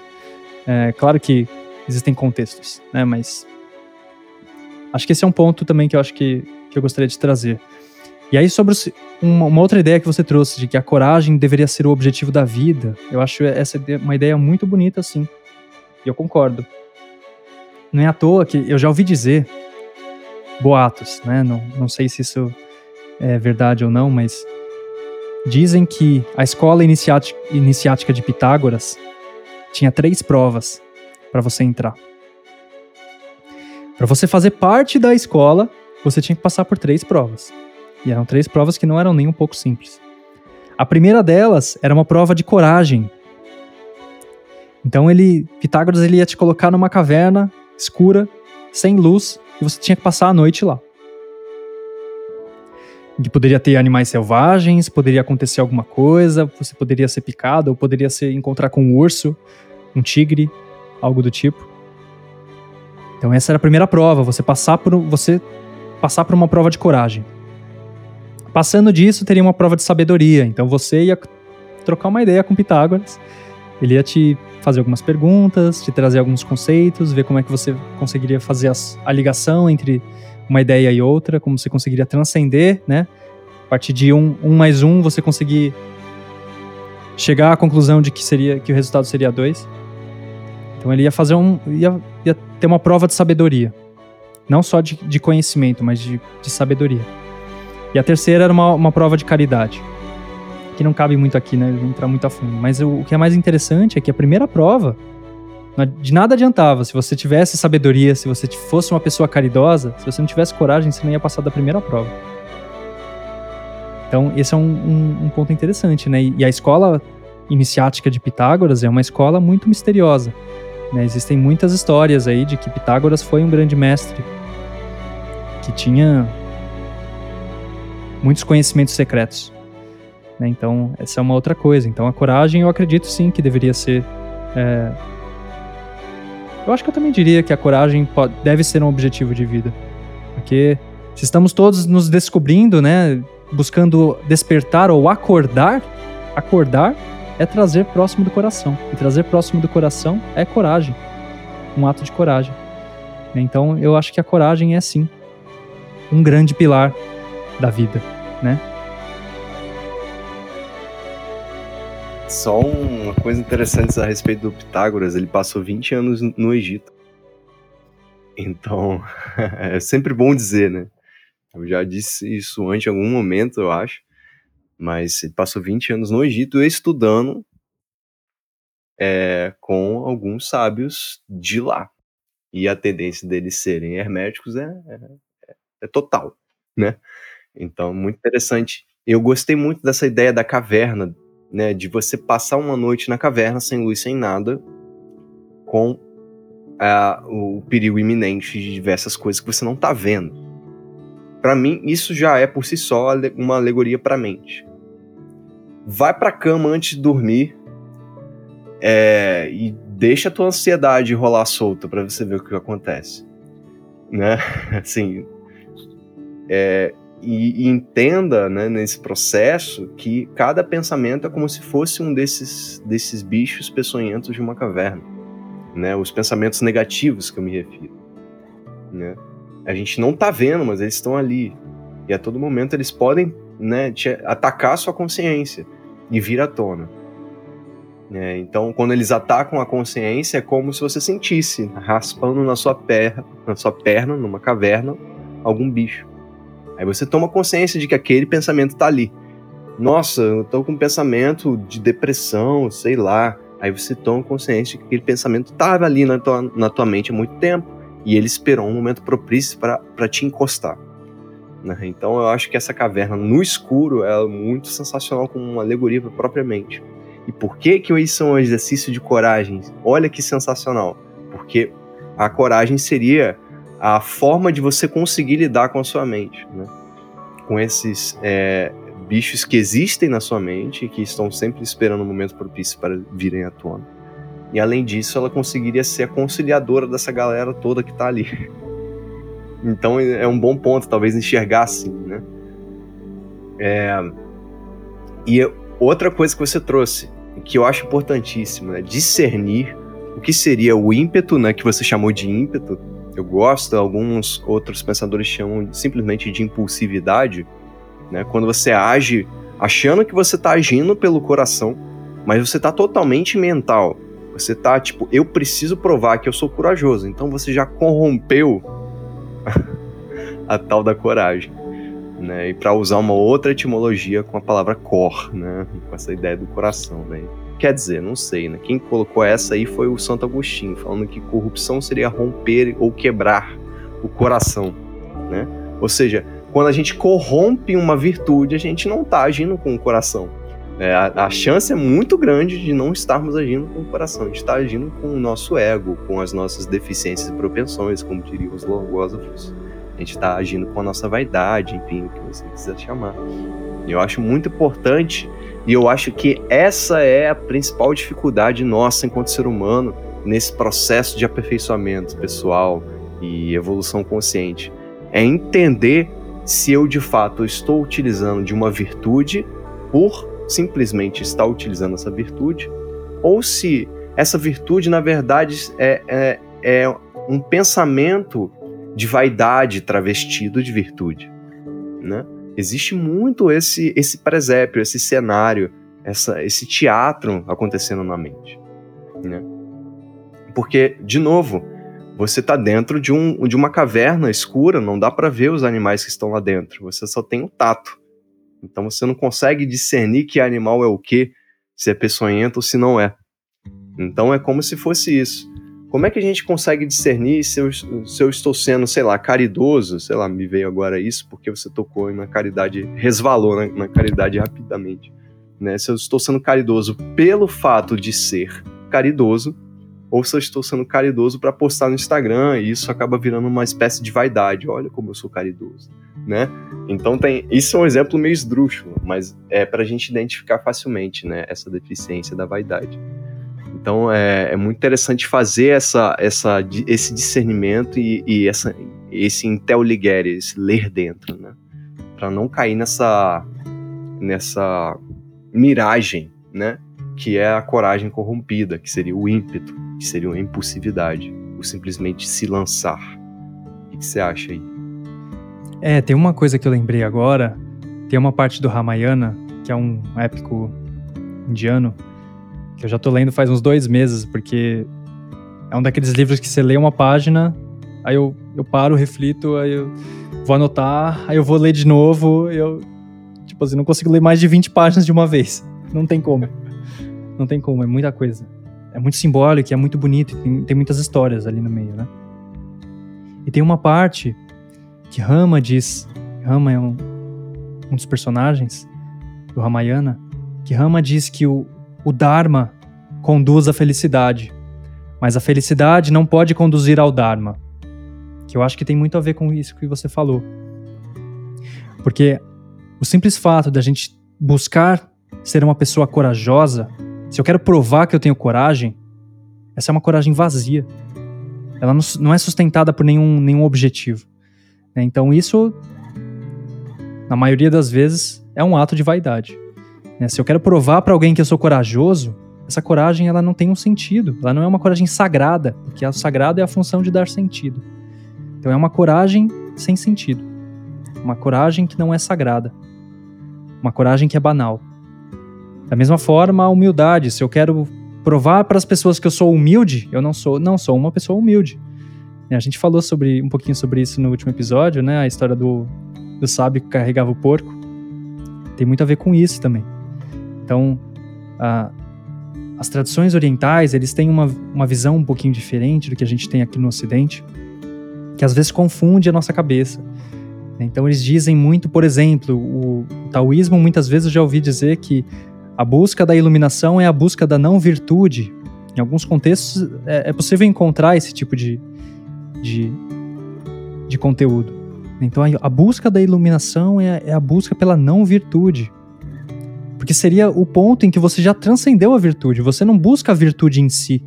É, claro que existem contextos, né? Mas Acho que esse é um ponto também que eu acho que, que eu gostaria de trazer. E aí, sobre uma, uma, outra ideia que você trouxe, de que a coragem deveria ser o objetivo da vida, eu acho essa uma ideia muito bonita, assim. E eu concordo. Não é à toa que eu já ouvi dizer, boatos, né? Não, não sei se isso é verdade ou não, mas dizem que a escola iniciática, de Pitágoras tinha três provas para você entrar. Para você fazer parte da escola, você tinha que passar por três provas. E eram três provas que não eram nem um pouco simples. A primeira delas era uma prova de coragem. Então ele, Pitágoras, ele ia te colocar numa caverna escura, sem luz, e você tinha que passar a noite lá. Que poderia ter animais selvagens, poderia acontecer alguma coisa, você poderia ser picado, ou poderia ser encontrar com um urso, um tigre, algo do tipo. Então essa era a primeira prova, você passar por você passar por uma prova de coragem. Passando disso, teria uma prova de sabedoria. Então você ia trocar uma ideia com Pitágoras. Ele ia te fazer algumas perguntas, te trazer alguns conceitos, ver como é que você conseguiria fazer as, a ligação entre uma ideia e outra, como você conseguiria transcender, né? A partir de um, um mais um, você conseguir chegar à conclusão de que seria que o resultado seria dois. Então ele ia fazer um. ia, ia ter uma prova de sabedoria. Não só de, de conhecimento, mas de, de, sabedoria. E a terceira era uma, uma prova de caridade. Que não cabe muito aqui, né? Entrar muito a fundo. Mas o, o que é mais interessante é que a primeira prova de nada adiantava. Se você tivesse sabedoria, se você fosse uma pessoa caridosa, se você não tivesse coragem, você não ia passar da primeira prova. Então, esse é um, um, um ponto interessante, né? E a escola iniciática de Pitágoras é uma escola muito misteriosa. Né? Existem muitas histórias aí de que Pitágoras foi um grande mestre que tinha muitos conhecimentos secretos. Né? Então, essa é uma outra coisa. Então, a coragem, eu acredito sim que deveria ser. É... Eu acho que eu também diria que a coragem pode, deve ser um objetivo de vida. Porque se estamos todos nos descobrindo, né, buscando despertar ou acordar, acordar é trazer próximo do coração. E trazer próximo do coração é coragem. Um ato de coragem. Então eu acho que a coragem é sim um grande pilar da vida, né? Só uma coisa interessante a respeito do Pitágoras, ele passou 20 anos no Egito. Então, é sempre bom dizer, né? Eu já disse isso antes em algum momento, eu acho. Mas ele passou 20 anos no Egito estudando é, com alguns sábios de lá. E a tendência deles serem herméticos é, é, é total, né? Então, muito interessante. Eu gostei muito dessa ideia da caverna, né? De você passar uma noite na caverna sem luz, sem nada, com o perigo iminente de diversas coisas que você não está vendo. Para mim, isso já é por si só uma alegoria para a mente. Vai para cama antes de dormir é, e deixa a tua ansiedade rolar solta para você ver o que acontece, né? Assim, é, e, e, entenda, né, nesse processo que cada pensamento é como se fosse um desses desses bichos peçonhentos de uma caverna né? Os pensamentos negativos que eu me refiro, né? A gente não tá vendo, mas eles estão ali. E a todo momento eles podem, né, atacar a sua consciência e vir à tona. É, então, quando eles atacam a consciência, é como se você sentisse raspando na sua perna, na sua perna, numa caverna, algum bicho. Aí você toma consciência de que aquele pensamento está ali. Nossa, eu tô com um pensamento de depressão, sei lá. Aí você toma consciência que aquele pensamento estava ali na tua, na tua mente há muito tempo e ele esperou um momento propício para te encostar. Né? Então eu acho que essa caverna no escuro é muito sensacional como uma alegoria para a própria mente. E por que que isso é um exercício de coragem? Olha que sensacional. Porque a coragem seria a forma de você conseguir lidar com a sua mente, né? com esses é, bichos que existem na sua mente, que estão sempre esperando o um momento propício para virem à tona. E além disso, ela conseguiria ser a conciliadora dessa galera toda que está ali. Então é um bom ponto, talvez enxergar assim, né? É... E outra coisa que você trouxe, que eu acho importantíssimo, né? Discernir o que seria o ímpeto, né? Que você chamou de ímpeto. Eu gosto, alguns outros pensadores chamam simplesmente de impulsividade né? Quando você age achando que você está agindo pelo coração, mas você está totalmente mental. Você está tipo, eu preciso provar que eu sou corajoso. Então você já corrompeu a tal da coragem. Né? E para usar uma outra etimologia com a palavra cor, né? Com essa ideia do coração, né? Quer dizer, não sei, né? Quem colocou essa aí foi o Santo Agostinho, falando que corrupção seria romper ou quebrar o coração, né? Ou seja, quando a gente corrompe uma virtude, a gente não está agindo com o coração. É, a, a, chance é muito grande de não estarmos agindo com o coração, a gente está agindo com o nosso ego, com as nossas deficiências e propensões, como diriam os logósofos. A gente está agindo com a nossa vaidade, enfim, o que você quiser chamar. Eu acho muito importante, e eu acho que essa é a principal dificuldade nossa enquanto ser humano nesse processo de aperfeiçoamento pessoal e evolução consciente. É entender se eu de fato estou utilizando de uma virtude por simplesmente estar utilizando essa virtude, ou se essa virtude, na verdade, é, é, é um pensamento de vaidade travestido de virtude. Né? Existe muito esse, esse presépio, esse cenário, essa, esse teatro acontecendo na mente. Né? Porque, de novo, você está dentro de, um, de uma caverna escura, não dá para ver os animais que estão lá dentro, você só tem o tato. Então você não consegue discernir que animal é o que, se é peçonhento ou se não é. Então é como se fosse isso. Como é que a gente consegue discernir se eu, se eu estou sendo, sei lá, caridoso? Sei lá, me veio agora isso porque você tocou na caridade, resvalou na, na caridade rapidamente. Né? Se eu estou sendo caridoso pelo fato de ser caridoso, ou se eu estou sendo caridoso para postar no Instagram e isso acaba virando uma espécie de vaidade. Olha como eu sou caridoso, né? Então tem, isso é um exemplo meio esdrúxulo, mas é para a gente identificar facilmente, né, essa deficiência da vaidade. Então é, é muito interessante fazer essa, essa, esse discernimento e, e essa, esse inteligere, esse ler dentro, né? Para não cair nessa, nessa miragem, né? Que é a coragem corrompida, que seria o ímpeto que seria uma impulsividade, ou simplesmente se lançar. O que você acha aí? É, tem uma coisa que eu lembrei agora, tem uma parte do Ramayana, que é um épico indiano, eu já tô lendo faz uns dois meses, porque é um daqueles livros que você lê uma página, aí eu, eu paro, reflito, aí eu vou anotar, aí eu vou ler de novo, eu, tipo assim, não consigo ler mais de 20 páginas de uma vez. Não tem como. Não tem como, é muita coisa. É muito simbólico, é muito bonito, tem, tem muitas histórias ali no meio, né? E tem uma parte que Rama diz, Rama é um, um dos personagens do Ramayana, que Rama diz que o, o Dharma conduz à felicidade, mas a felicidade não pode conduzir ao Dharma. Que eu acho que tem muito a ver com isso que você falou. Porque o simples fato da gente buscar ser uma pessoa corajosa, se eu quero provar que eu tenho coragem, essa é uma coragem vazia. Ela não é sustentada por nenhum, nenhum objetivo. Né? Então, isso, na maioria das vezes, é um ato de vaidade. Né? Se eu quero provar para alguém que eu sou corajoso, essa coragem ela não tem um sentido. Ela não é uma coragem sagrada, porque o sagrado é a função de dar sentido. Então, é uma coragem sem sentido. Uma coragem que não é sagrada. Uma coragem que é banal. Da mesma forma, a humildade. Se eu quero provar para as pessoas que eu sou humilde, eu não sou, não sou uma pessoa humilde. A gente falou sobre um pouquinho sobre isso no último episódio, né? A história do, do sábio que carregava o porco. Tem muito a ver com isso também. Então, a, as tradições orientais, eles têm uma, uma visão um pouquinho diferente do que a gente tem aqui no Ocidente, que às vezes confunde a nossa cabeça. Então, eles dizem muito, por exemplo, o, taoísmo, muitas vezes eu já ouvi dizer que a busca da iluminação é a busca da não virtude. Em alguns contextos é, é possível encontrar esse tipo de, de, de conteúdo. Então a, busca da iluminação é, é a busca pela não virtude. Porque seria o ponto em que você já transcendeu a virtude. Você não busca a virtude em si.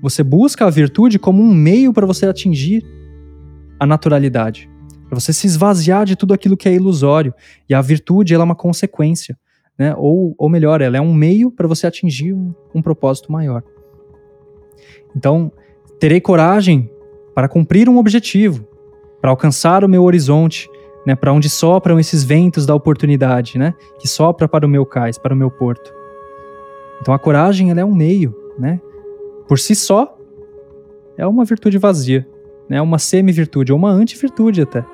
Você busca a virtude como um meio para você atingir a naturalidade. Para você se esvaziar de tudo aquilo que é ilusório. E a virtude ela é uma consequência né? Ou, ou melhor, ela é um meio para você atingir um, um propósito maior. Então, terei coragem para cumprir um objetivo, para alcançar o meu horizonte, né, para onde sopram esses ventos da oportunidade, né, que sopra para o meu cais, para o meu porto. Então a coragem ela é um meio, né? Por si só é uma virtude vazia, né? Uma semi-virtude ou uma anti-virtude até.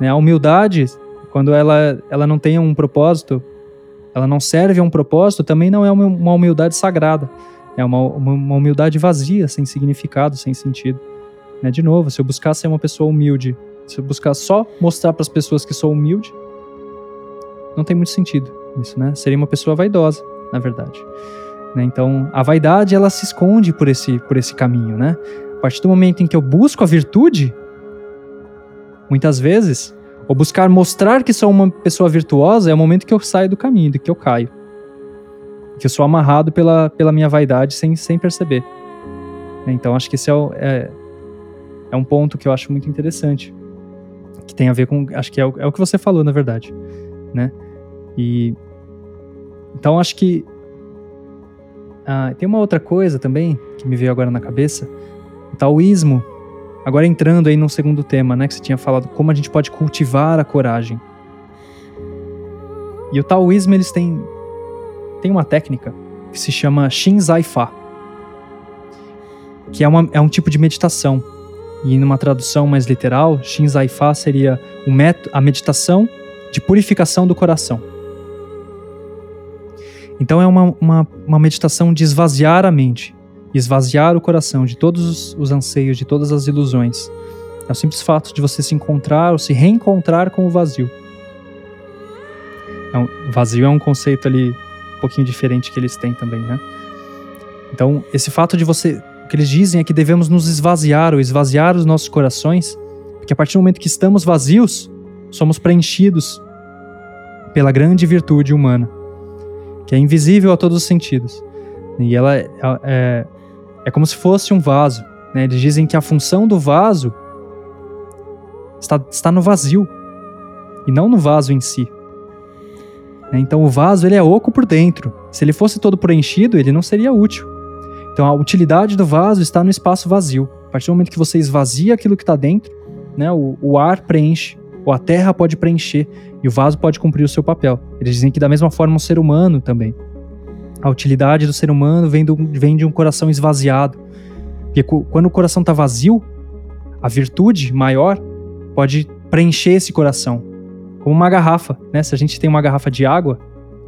Né? A humildade, quando ela ela não tem um propósito ela não serve a um propósito, também não é uma humildade sagrada. É uma, uma humildade vazia, sem significado, sem sentido. Né? De novo, se eu buscar ser uma pessoa humilde, se eu buscar só mostrar para as pessoas que sou humilde, não tem muito sentido isso, né? Seria uma pessoa vaidosa, na verdade. Né? Então, a vaidade ela se esconde por esse por esse caminho, né? A partir do momento em que eu busco a virtude, muitas vezes ou buscar mostrar que sou uma pessoa virtuosa é o momento que eu saio do caminho, que eu caio. Que eu sou amarrado pela, pela minha vaidade sem, sem perceber. Então acho que esse é, é, é um ponto que eu acho muito interessante. Que tem a ver com. Acho que é o, é o que você falou, na verdade. Né? E. Então acho que. Ah, tem uma outra coisa também que me veio agora na cabeça. O taoísmo Agora entrando aí no segundo tema, né, que você tinha falado, como a gente pode cultivar a coragem. E o taoísmo, eles têm, têm uma técnica que se chama Shinzai Fa, que é, uma, é um tipo de meditação. E numa tradução mais literal, Shinzai Fa seria a meditação de purificação do coração. Então é uma, uma, uma meditação de esvaziar a mente, esvaziar o coração de todos os anseios, de todas as ilusões. É o simples fato de você se encontrar ou se reencontrar com o vazio. Então, vazio é um conceito ali um pouquinho diferente que eles têm também, né? Então, esse fato de você. O que eles dizem é que devemos nos esvaziar ou esvaziar os nossos corações, porque a partir do momento que estamos vazios, somos preenchidos pela grande virtude humana, que é invisível a todos os sentidos. E ela é, é, é como se fosse um vaso. Né? Eles dizem que a função do vaso está, está no vazio e não no vaso em si. Né? Então o vaso ele é oco por dentro. Se ele fosse todo preenchido, ele não seria útil. Então a utilidade do vaso está no espaço vazio. A partir do momento que você esvazia aquilo que está dentro, né, o, o ar preenche, ou a terra pode preencher, e o vaso pode cumprir o seu papel. Eles dizem que da mesma forma o ser humano também. A utilidade do ser humano vem, do, vem de um coração esvaziado. Porque quando o coração está vazio, a virtude maior pode preencher esse coração. Como uma garrafa, né? Se a gente tem uma garrafa de água,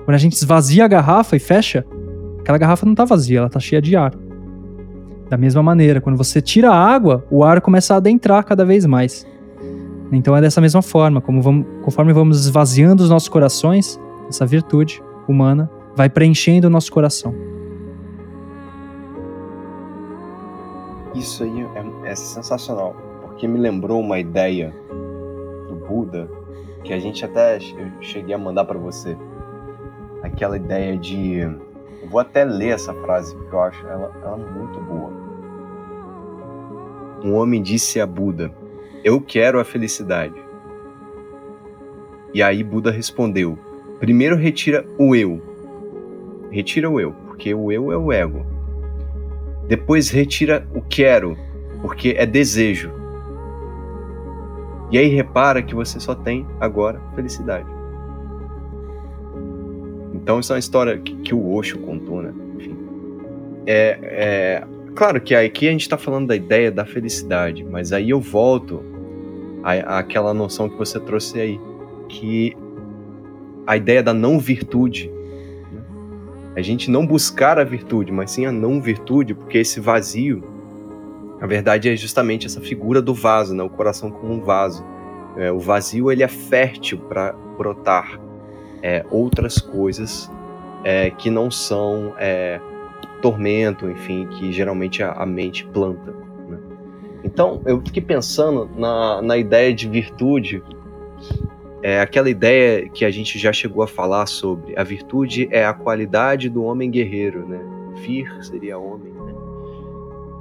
quando a gente esvazia a garrafa e fecha, aquela garrafa não está vazia, ela está cheia de ar. Da mesma maneira, quando você tira a água, o ar começa a adentrar cada vez mais. Então é dessa mesma forma, vamos, conforme vamos esvaziando os nossos corações, essa virtude humana vai preenchendo o nosso coração. Isso aí é, é sensacional, porque me lembrou uma ideia do Buda que a gente até eu cheguei a mandar para você. Aquela ideia de. Eu vou até ler essa frase, porque eu acho ela, ela muito boa. Um homem disse a Buda: Eu quero a felicidade. E aí Buda respondeu: Primeiro retira o eu. Retira o eu, porque o eu é o ego. Depois retira o quero, porque é desejo. E aí repara que você só tem agora felicidade. Então isso é uma história que, que o Osho contou, né? Enfim. É, é, claro que aqui a gente está falando da ideia da felicidade, mas aí eu volto àquela noção que você trouxe aí, que a ideia da não virtude a gente não buscar a virtude, mas sim a não virtude, porque esse vazio, na verdade, é justamente essa figura do vaso, né? o coração como um vaso. É, o vazio ele é fértil para brotar é, outras coisas é, que não são é, tormento, enfim, que geralmente a, a mente planta. Né? Então, eu fiquei pensando na, na ideia de virtude é aquela ideia que a gente já chegou a falar sobre a virtude é a qualidade do homem guerreiro, né? Vir seria homem, né?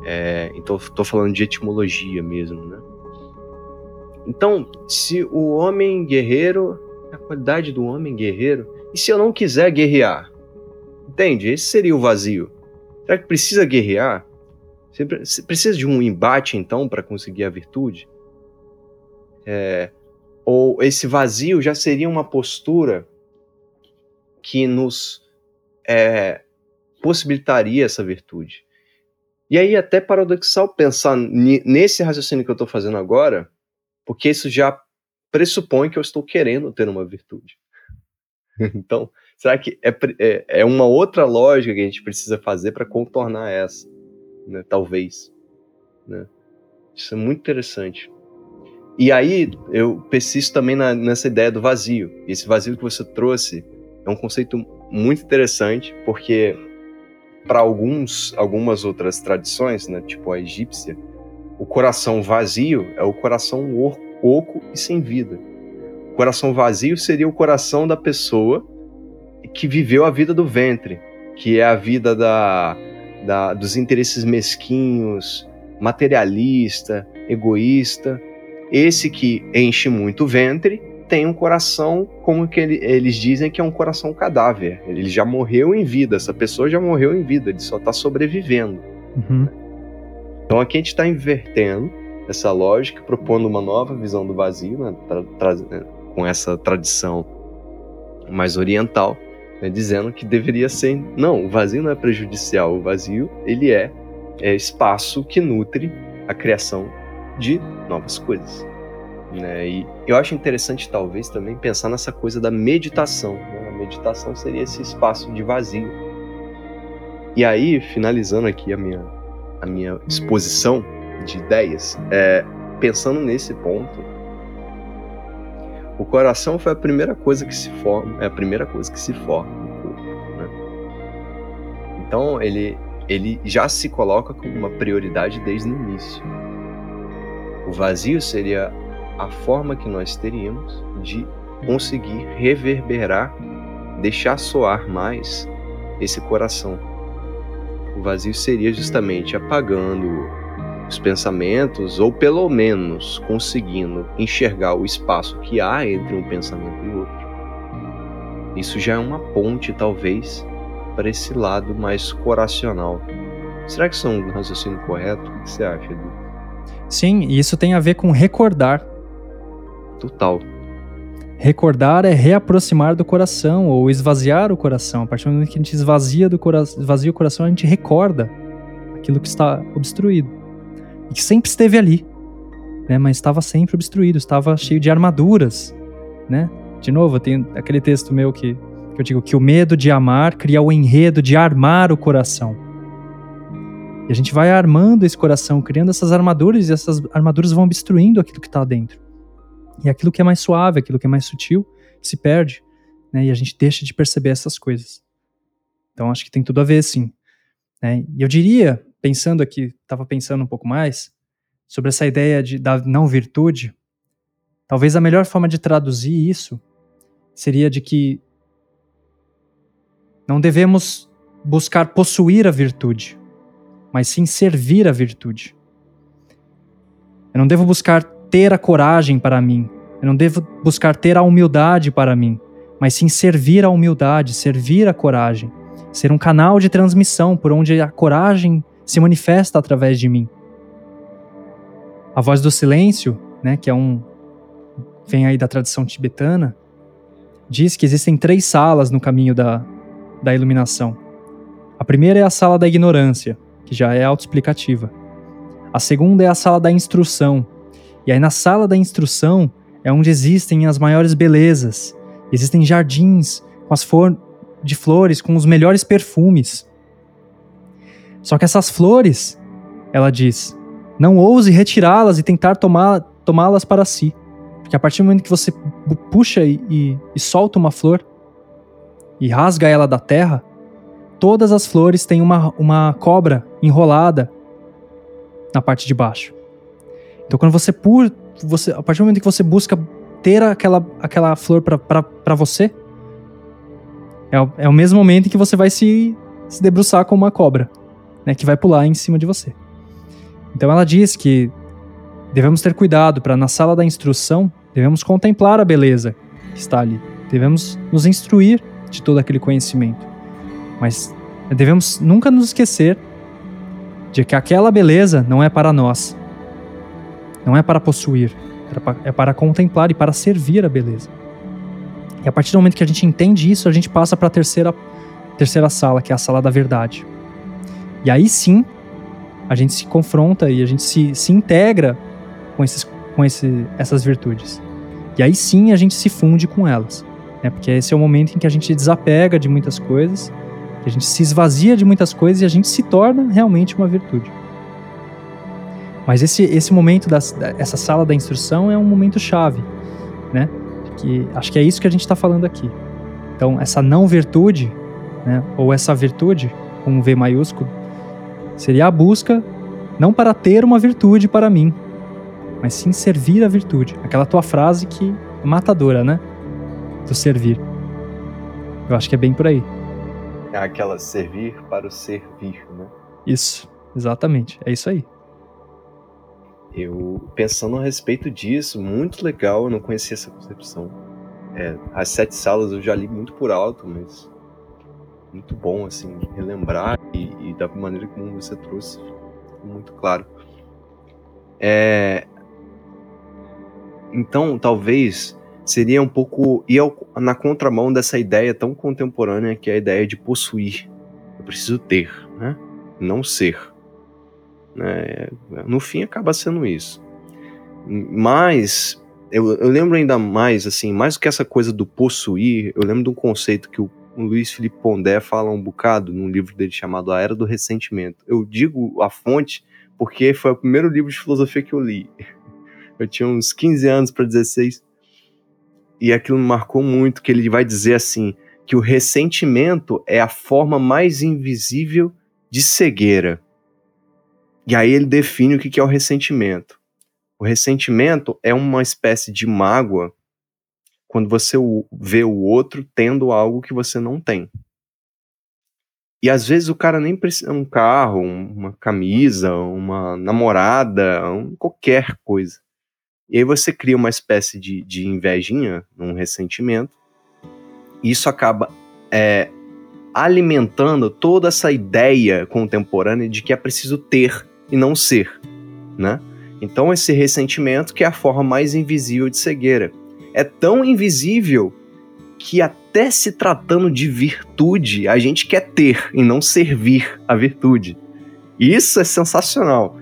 É, então estou falando de etimologia mesmo, né? Então, se o homem guerreiro, qualidade do homem guerreiro, e se eu não quiser guerrear? Entende? Esse seria o vazio. Será que precisa guerrear? Você precisa de um embate, então, para conseguir a virtude? É, ou esse vazio já seria uma postura que nos é, possibilitaria essa virtude. E aí, até paradoxal pensar nesse raciocínio que eu estou fazendo agora, porque isso já pressupõe que eu estou querendo ter uma virtude. então, será que é, é, é, uma outra lógica que a gente precisa fazer para contornar essa? Né? Talvez. Né? Isso é muito interessante. E aí eu persisto também na, nessa ideia do vazio. E esse vazio que você trouxe é um conceito muito interessante, porque para alguns algumas outras tradições, né, tipo a egípcia, o coração vazio é o coração oco e sem vida. O coração vazio seria o coração da pessoa que viveu a vida do ventre, que é a vida da, da dos interesses mesquinhos, materialista, egoísta, esse que enche muito o ventre tem um coração, como que ele, eles dizem que é um coração cadáver. Ele já morreu em vida, essa pessoa já morreu em vida, ele só está sobrevivendo. Uhum. Então aqui a gente está invertendo essa lógica, propondo uma nova visão do vazio, né, né, com essa tradição mais oriental, né, dizendo que deveria ser. Não, o vazio não é prejudicial, o vazio ele é, é espaço que nutre a criação de novas coisas. Né? E eu acho interessante, talvez, também pensar nessa coisa da meditação. Né? A meditação seria esse espaço de vazio. E aí, finalizando aqui a minha, a minha exposição de ideias, é, pensando nesse ponto, o coração foi a primeira coisa que se forma, é a primeira coisa que se forma no corpo. Né? Então, ele, ele já se coloca como uma prioridade desde o início. O vazio seria a forma que nós teríamos de conseguir reverberar, deixar soar mais esse coração. O vazio seria justamente apagando os pensamentos, ou pelo menos conseguindo enxergar o espaço que há entre um pensamento e outro. Isso já é uma ponte, talvez, para esse lado mais coracional. Será que isso é um raciocínio correto? O que você acha, Edu? Sim, e isso tem a ver com recordar. Total. Recordar é reaproximar do coração ou esvaziar o coração. A partir do momento que a gente esvazia, do cora esvazia o coração, a gente recorda aquilo que está obstruído. E que sempre esteve ali, né? mas estava sempre obstruído, estava cheio de armaduras. Né? De novo, tem aquele texto meu que, que eu digo que o medo de amar cria o enredo de armar o coração. E a gente vai armando esse coração, criando essas armaduras, e essas armaduras vão obstruindo aquilo que está dentro. E aquilo que é mais suave, aquilo que é mais sutil, se perde, né? E a gente deixa de perceber essas coisas. Então acho que tem tudo a ver, sim. Né? E eu diria, pensando aqui, estava pensando um pouco mais sobre essa ideia de, da não virtude. Talvez a melhor forma de traduzir isso seria de que não devemos buscar possuir a virtude, mas sim servir a virtude. Eu não devo buscar ter a coragem para mim. Eu não devo buscar ter a humildade para mim, mas sim servir a humildade, servir a coragem, ser um canal de transmissão por onde a coragem se manifesta através de mim. A voz do silêncio, né, que é um vem aí da tradição tibetana, diz que existem três salas no caminho da, da iluminação. A primeira é a sala da ignorância, que já é autoexplicativa. A segunda é a sala da instrução, e aí na sala da instrução é onde existem as maiores belezas. Existem jardins com as de flores com os melhores perfumes. Só que essas flores, ela diz, não ouse retirá-las e tentar tomá-las para si. Porque a partir do momento que você puxa e, e, e solta uma flor e rasga ela da terra, todas as flores têm uma, uma cobra enrolada na parte de baixo. Então, quando você, pur, você a partir do momento que você busca ter aquela, aquela flor para você, é o, é o mesmo momento em que você vai se, se debruçar com uma cobra, né, que vai pular em cima de você. Então, ela diz que devemos ter cuidado para, na sala da instrução, devemos contemplar a beleza que está ali. Devemos nos instruir de todo aquele conhecimento. Mas devemos nunca nos esquecer de que aquela beleza não é para nós, não é para possuir, é para contemplar e para servir a beleza. E a partir do momento que a gente entende isso, a gente passa para a terceira, terceira sala, que é a sala da verdade. E aí sim, a gente se confronta e a gente se, se integra com, esses, com esse, essas virtudes. E aí sim a gente se funde com elas. Né? Porque esse é o momento em que a gente desapega de muitas coisas, que a gente se esvazia de muitas coisas e a gente se torna realmente uma virtude. Mas esse, esse momento, da, essa sala da instrução é um momento chave, né? Que acho que é isso que a gente está falando aqui. Então, essa não virtude, né, ou essa virtude, com um V maiúsculo, seria a busca não para ter uma virtude para mim, mas sim servir a virtude. Aquela tua frase que é matadora, né? Do servir. Eu acho que é bem por aí. É aquela servir para o servir, né? Isso, exatamente. É isso aí. Eu, pensando a respeito disso, muito legal, eu não conhecia essa concepção. É, as sete salas eu já li muito por alto, mas muito bom, assim, relembrar e, e da maneira como você trouxe, muito claro. É, então, talvez seria um pouco ir na contramão dessa ideia tão contemporânea que é a ideia de possuir. Eu preciso ter, né? Não ser. Né? No fim, acaba sendo isso. Mas eu, eu, lembro ainda mais, assim, mais do que essa coisa do possuir, eu lembro de um conceito que o, o Luiz Felipe Pondé fala um bocado num livro dele chamado A Era do Ressentimento. Eu digo a fonte porque foi o primeiro livro de filosofia que eu li. Eu tinha uns 15 anos para 16 e aquilo me marcou muito, que ele vai dizer assim, que o ressentimento é a forma mais invisível de cegueira. E aí ele define o que é o ressentimento. O ressentimento é uma espécie de mágoa quando você vê o outro tendo algo que você não tem. E às vezes o cara nem precisa um carro, uma camisa, uma namorada, um, qualquer coisa. E aí você cria uma espécie de, de invejinha, um ressentimento. E isso acaba é, alimentando toda essa ideia contemporânea de que é preciso ter e não ser, né? Então esse ressentimento que é a forma mais invisível de cegueira. É tão invisível que até se tratando de virtude, a gente quer ter e não servir a virtude. Isso é sensacional.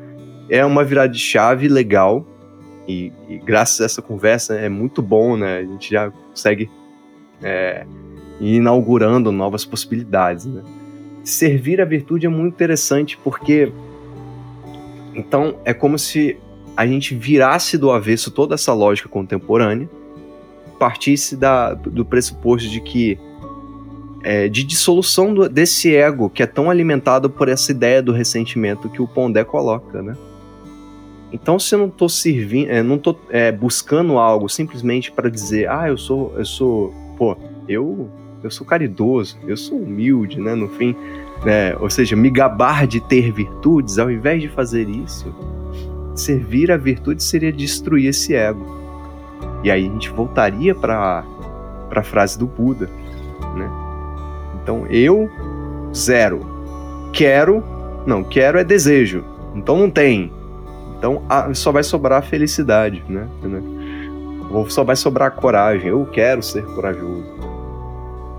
É uma virada de chave legal e, e graças a essa conversa é muito bom, né? A gente já consegue é, ir inaugurando novas possibilidades, né? Servir a virtude é muito interessante porque então é como se a gente virasse do avesso toda essa lógica contemporânea, partisse da, do pressuposto de que é, de dissolução do, desse ego que é tão alimentado por essa ideia do ressentimento que o Pondé coloca, né? Então, se eu não estou servindo, é, não tô é, buscando algo simplesmente para dizer, ah, eu sou, eu sou, pô, eu, eu sou caridoso, eu sou humilde, né? No fim, né? Ou seja, me gabar de ter virtudes, ao invés de fazer isso, servir a virtude seria destruir esse ego. E aí a gente voltaria para a frase do Buda, né? Então, eu zero. Quero, não, quero é desejo. Então não tem. Então só vai sobrar a felicidade, né? Ou só vai sobrar a coragem. Eu quero ser corajoso.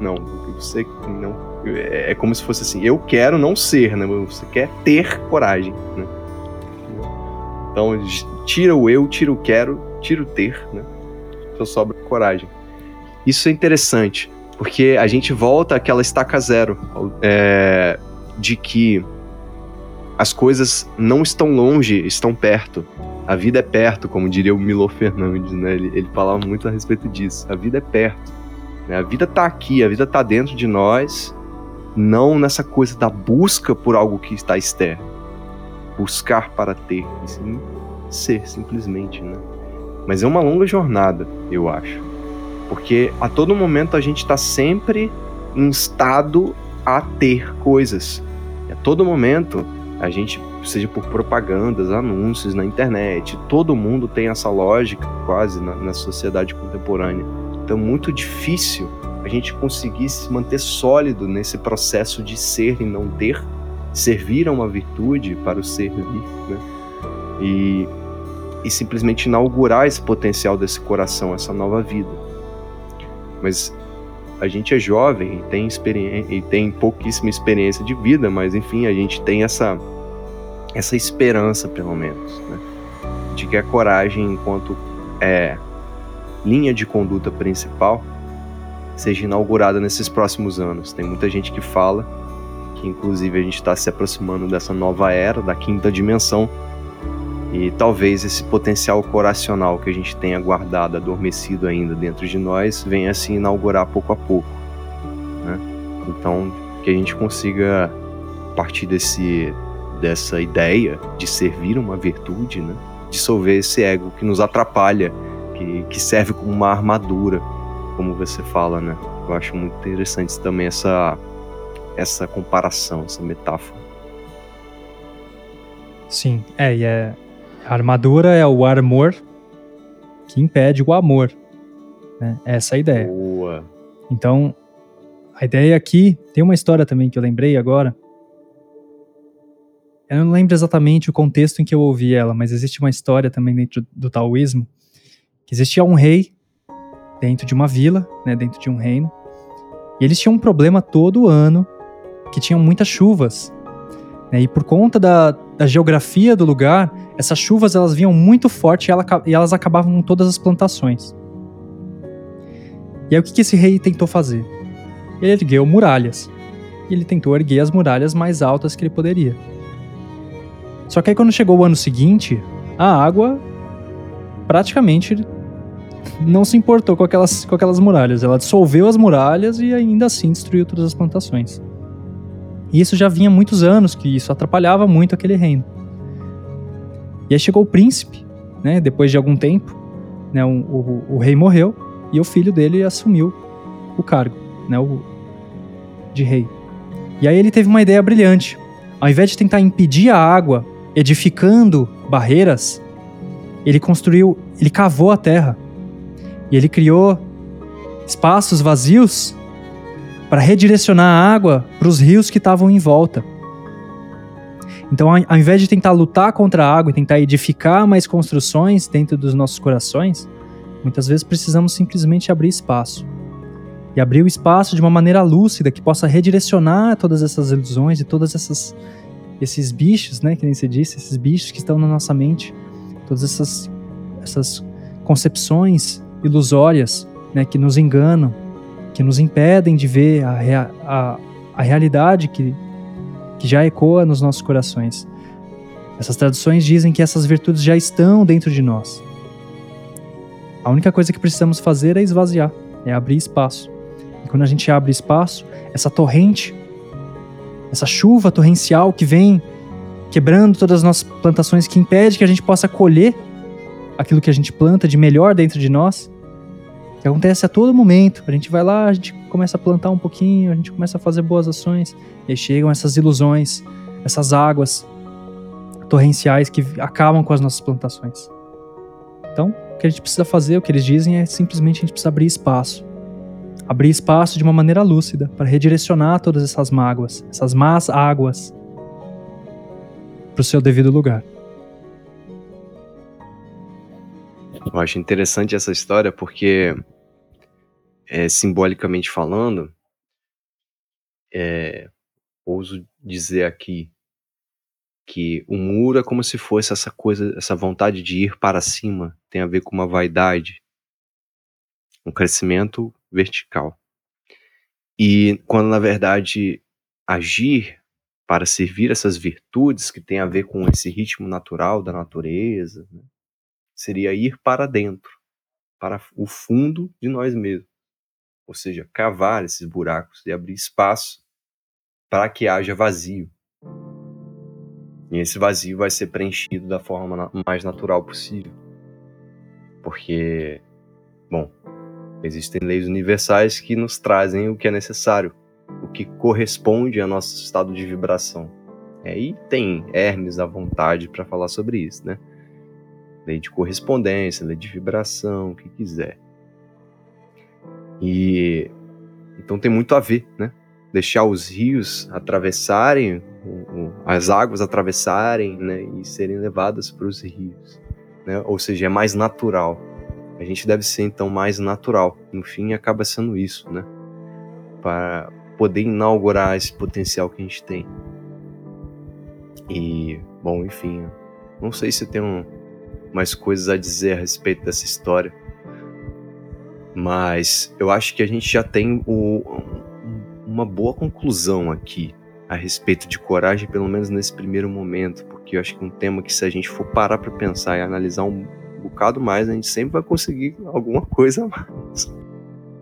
Não, você não. É, é como se fosse assim. Eu quero não ser, né? Você quer ter coragem, né? Então tira o eu, tira o quero, tira o ter, né? Só sobra coragem. Isso é interessante, porque a gente volta àquela estaca zero é, de que as coisas não estão longe, estão perto. A vida é perto, como diria o Milo Fernandes, né? Ele, ele falava muito a respeito disso. A vida é perto. Né? A vida está aqui, a vida está dentro de nós, não nessa coisa da busca por algo que está externo. Buscar para ter, e sim ser, simplesmente, né? Mas é uma longa jornada, eu acho. Porque a todo momento a gente está sempre em estado a ter coisas. E a todo momento a gente, seja por propagandas, anúncios na internet, todo mundo tem essa lógica quase na, na sociedade contemporânea. Então, muito difícil a gente conseguir se manter sólido nesse processo de ser e não ter, servir a uma virtude para o servir, né? E, e simplesmente inaugurar esse potencial desse coração, essa nova vida. Mas a gente é jovem e tem, e tem pouquíssima experiência de vida, mas enfim, a gente tem essa, essa esperança, pelo menos, né? de que a coragem, enquanto é, linha de conduta principal, seja inaugurada nesses próximos anos. Tem muita gente que fala que, inclusive, a gente está se aproximando dessa nova era, da quinta dimensão, e talvez esse potencial coracional que a gente tenha guardado, adormecido ainda dentro de nós, venha se inaugurar pouco a pouco. Né? Então, que a gente consiga, a partir desse, dessa ideia de servir uma virtude, né? dissolver esse ego que nos atrapalha, que, que serve como uma armadura, como você fala, né? Eu acho muito interessante também essa, essa comparação, essa metáfora. Sim, é, e é, a armadura é o armor que impede o amor. Né? Essa é a ideia. Boa. Então, a ideia aqui tem uma história também que eu lembrei agora. Eu não lembro exatamente o contexto em que eu ouvi ela, mas existe uma história também dentro do taoísmo que existia um rei dentro de uma vila, né, dentro de um reino, e eles tinham um problema todo ano que tinham muitas chuvas. Né, e por conta da, da geografia do lugar, essas chuvas elas vinham muito forte e, ela, e elas acabavam com todas as plantações. E aí o que, que esse rei tentou fazer? Ele ergueu muralhas. E ele tentou erguer as muralhas mais altas que ele poderia. Só que aí quando chegou o ano seguinte, a água praticamente não se importou com aquelas, com aquelas muralhas. Ela dissolveu as muralhas e ainda assim destruiu todas as plantações. E isso já vinha muitos anos, que isso atrapalhava muito aquele reino. E aí chegou o príncipe, né, depois de algum tempo, né, o, o, o rei morreu e o filho dele assumiu o cargo, né, o, de rei. E aí ele teve uma ideia brilhante. Ao invés de tentar impedir a água edificando barreiras, ele construiu, ele cavou a terra e ele criou espaços vazios para redirecionar a água para os rios que estavam em volta. Então, ao invés de tentar lutar contra a água e tentar edificar mais construções dentro dos nossos corações, Muitas vezes precisamos simplesmente abrir espaço. E abrir o espaço de uma maneira lúcida que possa redirecionar todas essas ilusões e essas esses bichos, né, que nem se disse, esses bichos que estão na nossa mente, todas essas essas concepções ilusórias, né, que nos enganam, que nos impedem de ver a, a, a realidade que, que já ecoa nos nossos corações. Essas traduções dizem que essas virtudes já estão dentro de nós. A única coisa que precisamos fazer é esvaziar, é abrir espaço. E quando a gente abre espaço, essa torrente, essa chuva torrencial que vem quebrando todas as nossas plantações, que impede que a gente possa colher aquilo que a gente planta de melhor dentro de nós, que acontece a todo momento. A gente vai lá, a gente começa a plantar um pouquinho, a gente começa a fazer boas ações, e chegam essas ilusões, essas águas torrenciais que acabam com as nossas plantações. Então, o que a gente precisa fazer, o que eles dizem, é simplesmente a gente precisa abrir espaço. Abrir espaço de uma maneira lúcida para redirecionar todas essas mágoas, essas más águas, para o seu devido lugar. Eu acho interessante essa história porque é, simbolicamente falando, é, ouso dizer aqui que o muro é como se fosse essa coisa, essa vontade de ir para cima, tem a ver com uma vaidade, um crescimento vertical. E quando na verdade agir para servir essas virtudes que tem a ver com esse ritmo natural da natureza, né, seria ir para dentro, para o fundo de nós mesmos ou seja, cavar esses buracos e abrir espaço para que haja vazio. E esse vazio vai ser preenchido da forma mais natural possível. Porque, bom, existem leis universais que nos trazem o que é necessário, o que corresponde ao nosso estado de vibração. Aí tem Hermes à vontade para falar sobre isso, né? Lei de correspondência, lei de vibração, o que quiser. E então tem muito a ver, né? Deixar os rios atravessarem, as águas atravessarem, né? E serem levadas para os rios, né? Ou seja, é mais natural. A gente deve ser então mais natural. No fim, acaba sendo isso, né? Para poder inaugurar esse potencial que a gente tem. E, bom, enfim, não sei se tem mais coisas a dizer a respeito dessa história. Mas eu acho que a gente já tem o, uma boa conclusão aqui a respeito de coragem, pelo menos nesse primeiro momento, porque eu acho que é um tema que se a gente for parar para pensar e analisar um bocado mais, a gente sempre vai conseguir alguma coisa a mais.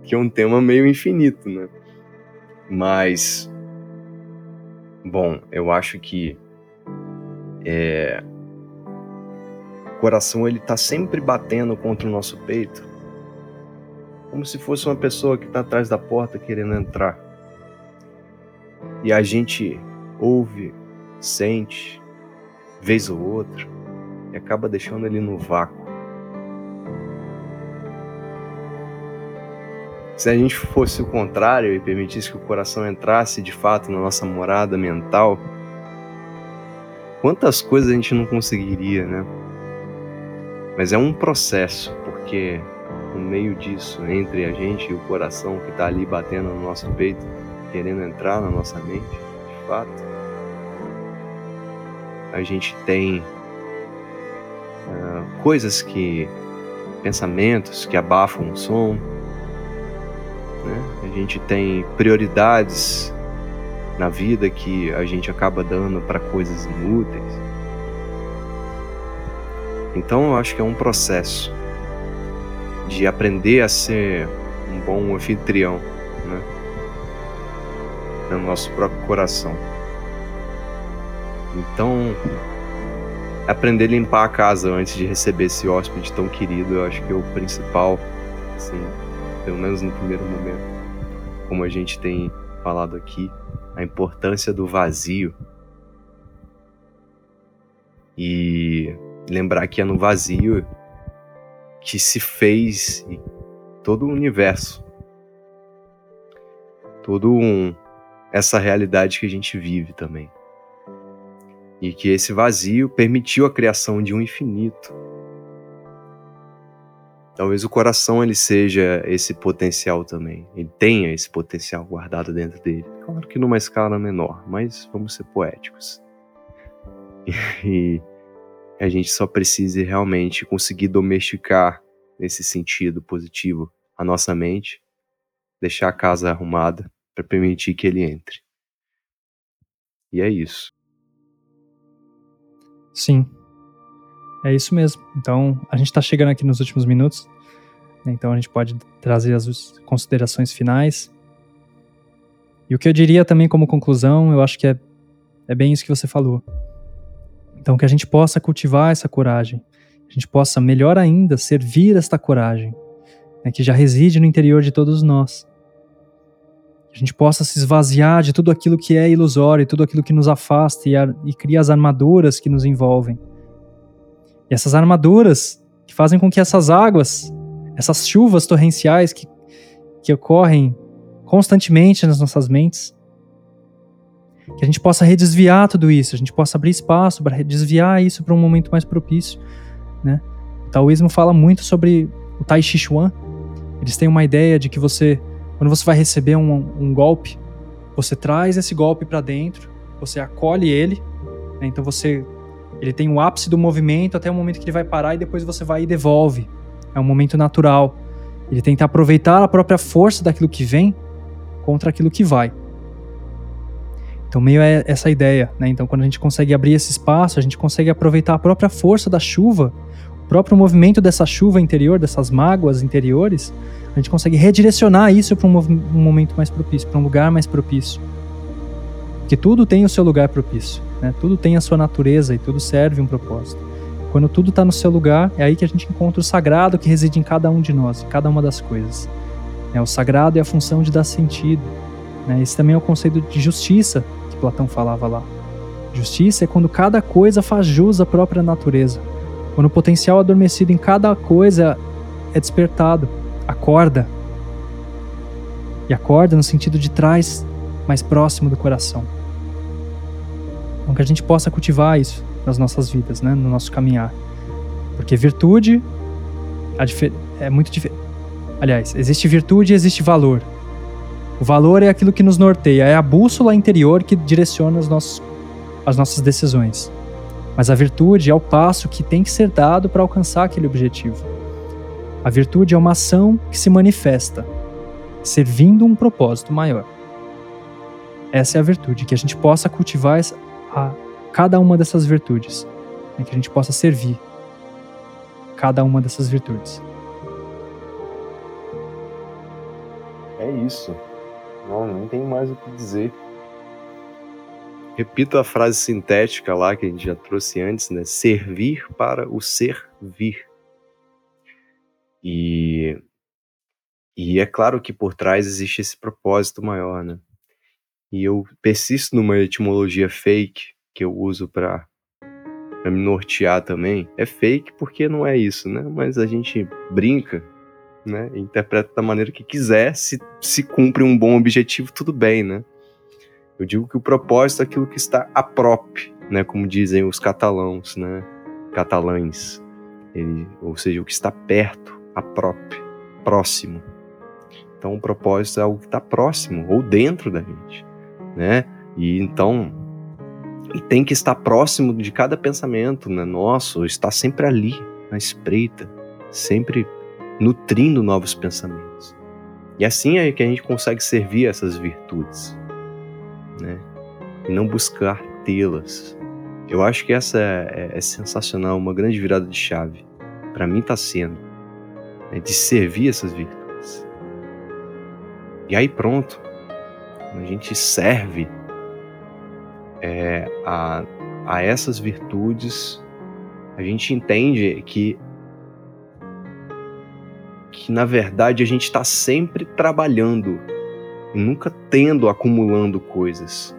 Que é um tema meio infinito, né? Mas bom, eu acho que é, o coração ele tá sempre batendo contra o nosso peito como se fosse uma pessoa que está atrás da porta querendo entrar. E a gente ouve, sente, vez ou outra, e acaba deixando ele no vácuo. Se a gente fosse o contrário e permitisse que o coração entrasse de fato na nossa morada mental, quantas coisas a gente não conseguiria, né? Mas é um processo, porque no meio disso, entre a gente e o coração que está ali batendo no nosso peito, querendo entrar na nossa mente, de fato, a gente tem uh, coisas que, pensamentos que abafam o som, né? a gente tem prioridades na vida que a gente acaba dando para coisas inúteis. Então eu acho que é um processo de aprender a ser um bom anfitrião, né? No nosso próprio coração. Então, aprender a limpar a casa antes de receber esse hóspede tão querido, eu acho que é o principal, assim, pelo menos no primeiro momento. Como a gente tem falado aqui, a importância do vazio. E lembrar que é no vazio que se fez todo o universo, todo um, essa realidade que a gente vive também. E que esse vazio permitiu a criação de um infinito. Talvez o coração ele seja esse potencial também. Ele tenha esse potencial guardado dentro dele. Claro que numa escala menor, mas vamos ser poéticos. E a gente só precisa realmente conseguir domesticar nesse sentido positivo a nossa mente, deixar a casa arrumada para permitir que ele entre. E é isso. Sim, é isso mesmo. Então, a gente está chegando aqui nos últimos minutos. Né? Então, a gente pode trazer as considerações finais. E o que eu diria também como conclusão, eu acho que é, é bem isso que você falou. Então, que a gente possa cultivar essa coragem. A gente possa, melhor ainda, servir esta coragem, né, que já reside no interior de todos nós. Que a gente possa se esvaziar de tudo aquilo que é ilusório, tudo aquilo que nos afasta e, e cria as armaduras que nos envolvem e essas armaduras que fazem com que essas águas, essas chuvas torrenciais que, que ocorrem constantemente nas nossas mentes, que a gente possa redesviar tudo isso, a gente possa abrir espaço para desviar isso para um momento mais propício, né? O taoísmo fala muito sobre o Tai Chi Chuan. Eles têm uma ideia de que você, quando você vai receber um, um golpe, você traz esse golpe para dentro, você acolhe ele, né? então você ele tem o ápice do movimento até o momento que ele vai parar e depois você vai e devolve. É um momento natural. Ele tenta aproveitar a própria força daquilo que vem contra aquilo que vai. Então, meio é essa ideia, né? Então, quando a gente consegue abrir esse espaço, a gente consegue aproveitar a própria força da chuva, o próprio movimento dessa chuva interior, dessas mágoas interiores, a gente consegue redirecionar isso para um, um momento mais propício, para um lugar mais propício. Porque tudo tem o seu lugar propício. Né? Tudo tem a sua natureza e tudo serve um propósito. Quando tudo está no seu lugar, é aí que a gente encontra o sagrado que reside em cada um de nós, em cada uma das coisas. É, o sagrado é a função de dar sentido. Né? Esse também é o conceito de justiça Platão falava lá. Justiça é quando cada coisa faz jus à própria natureza. Quando o potencial adormecido em cada coisa é despertado, acorda. E acorda no sentido de trás mais próximo do coração. Então que a gente possa cultivar isso nas nossas vidas, né, no nosso caminhar. Porque virtude é muito diferente. Aliás, existe virtude e existe valor. O valor é aquilo que nos norteia, é a bússola interior que direciona os nossos, as nossas decisões. Mas a virtude é o passo que tem que ser dado para alcançar aquele objetivo. A virtude é uma ação que se manifesta, servindo um propósito maior. Essa é a virtude, que a gente possa cultivar a cada uma dessas virtudes, né, que a gente possa servir cada uma dessas virtudes. É isso. Não, nem tem mais o que dizer. Repito a frase sintética lá que a gente já trouxe antes, né? Servir para o servir. E, e é claro que por trás existe esse propósito maior, né? E eu persisto numa etimologia fake que eu uso para me nortear também. É fake porque não é isso, né? Mas a gente brinca, né? Interpreta da maneira que quiser. Se, se cumpre um bom objetivo, tudo bem, né? Eu digo que o propósito é aquilo que está a prop, né? Como dizem os catalãos, né? Catalães. Ele, ou seja, o que está perto, a prop, próximo. Então, o propósito é algo que está próximo ou dentro da gente né? E então e tem que estar próximo de cada pensamento, né? Nosso, estar sempre ali, na espreita, sempre nutrindo novos pensamentos. E assim é que a gente consegue servir essas virtudes, né? E não buscar tê-las. Eu acho que essa é, é, é sensacional, uma grande virada de chave. Para mim está sendo, né? de servir essas virtudes. E aí pronto, a gente serve é, a, a essas virtudes, a gente entende que que na verdade a gente está sempre trabalhando, nunca tendo, acumulando coisas.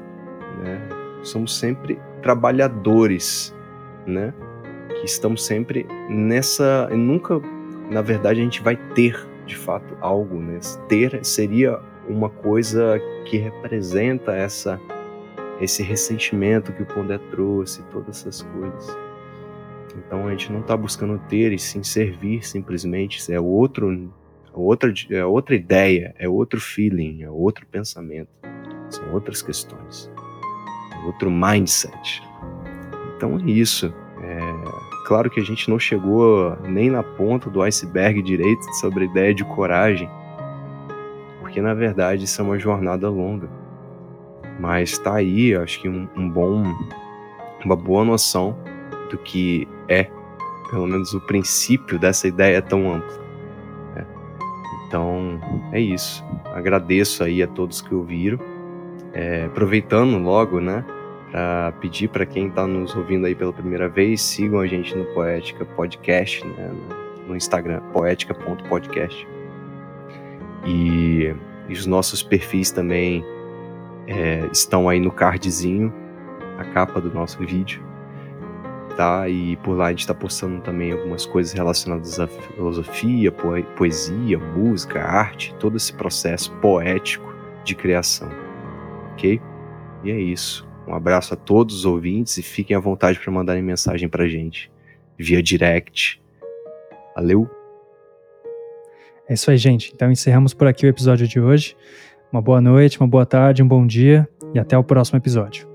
Né? Somos sempre trabalhadores, né? Que estamos sempre nessa. Nunca, na verdade, a gente vai ter de fato algo, né? Ter seria uma coisa que representa essa esse ressentimento que o Pondé trouxe, todas essas coisas. Então a gente não está buscando ter e sim servir simplesmente. É outro, outra, é outra ideia, é outro feeling, é outro pensamento. São outras questões, é outro mindset. Então é isso. É, claro que a gente não chegou nem na ponta do iceberg direito sobre a ideia de coragem, porque na verdade isso é uma jornada longa. Mas está aí, acho que um, um bom, uma boa noção do que é, pelo menos o princípio dessa ideia tão ampla. Né? Então é isso. Agradeço aí a todos que ouviram. É, aproveitando logo, né, para pedir para quem está nos ouvindo aí pela primeira vez, sigam a gente no Poética Podcast, né, no Instagram, poética.podcast. E, e os nossos perfis também é, estão aí no cardzinho, a capa do nosso vídeo tá? E por lá a gente está postando também algumas coisas relacionadas à filosofia, poesia, música, arte, todo esse processo poético de criação, ok? E é isso. Um abraço a todos os ouvintes e fiquem à vontade para mandarem mensagem para gente via direct. Valeu! É isso aí, gente. Então encerramos por aqui o episódio de hoje. Uma boa noite, uma boa tarde, um bom dia e até o próximo episódio.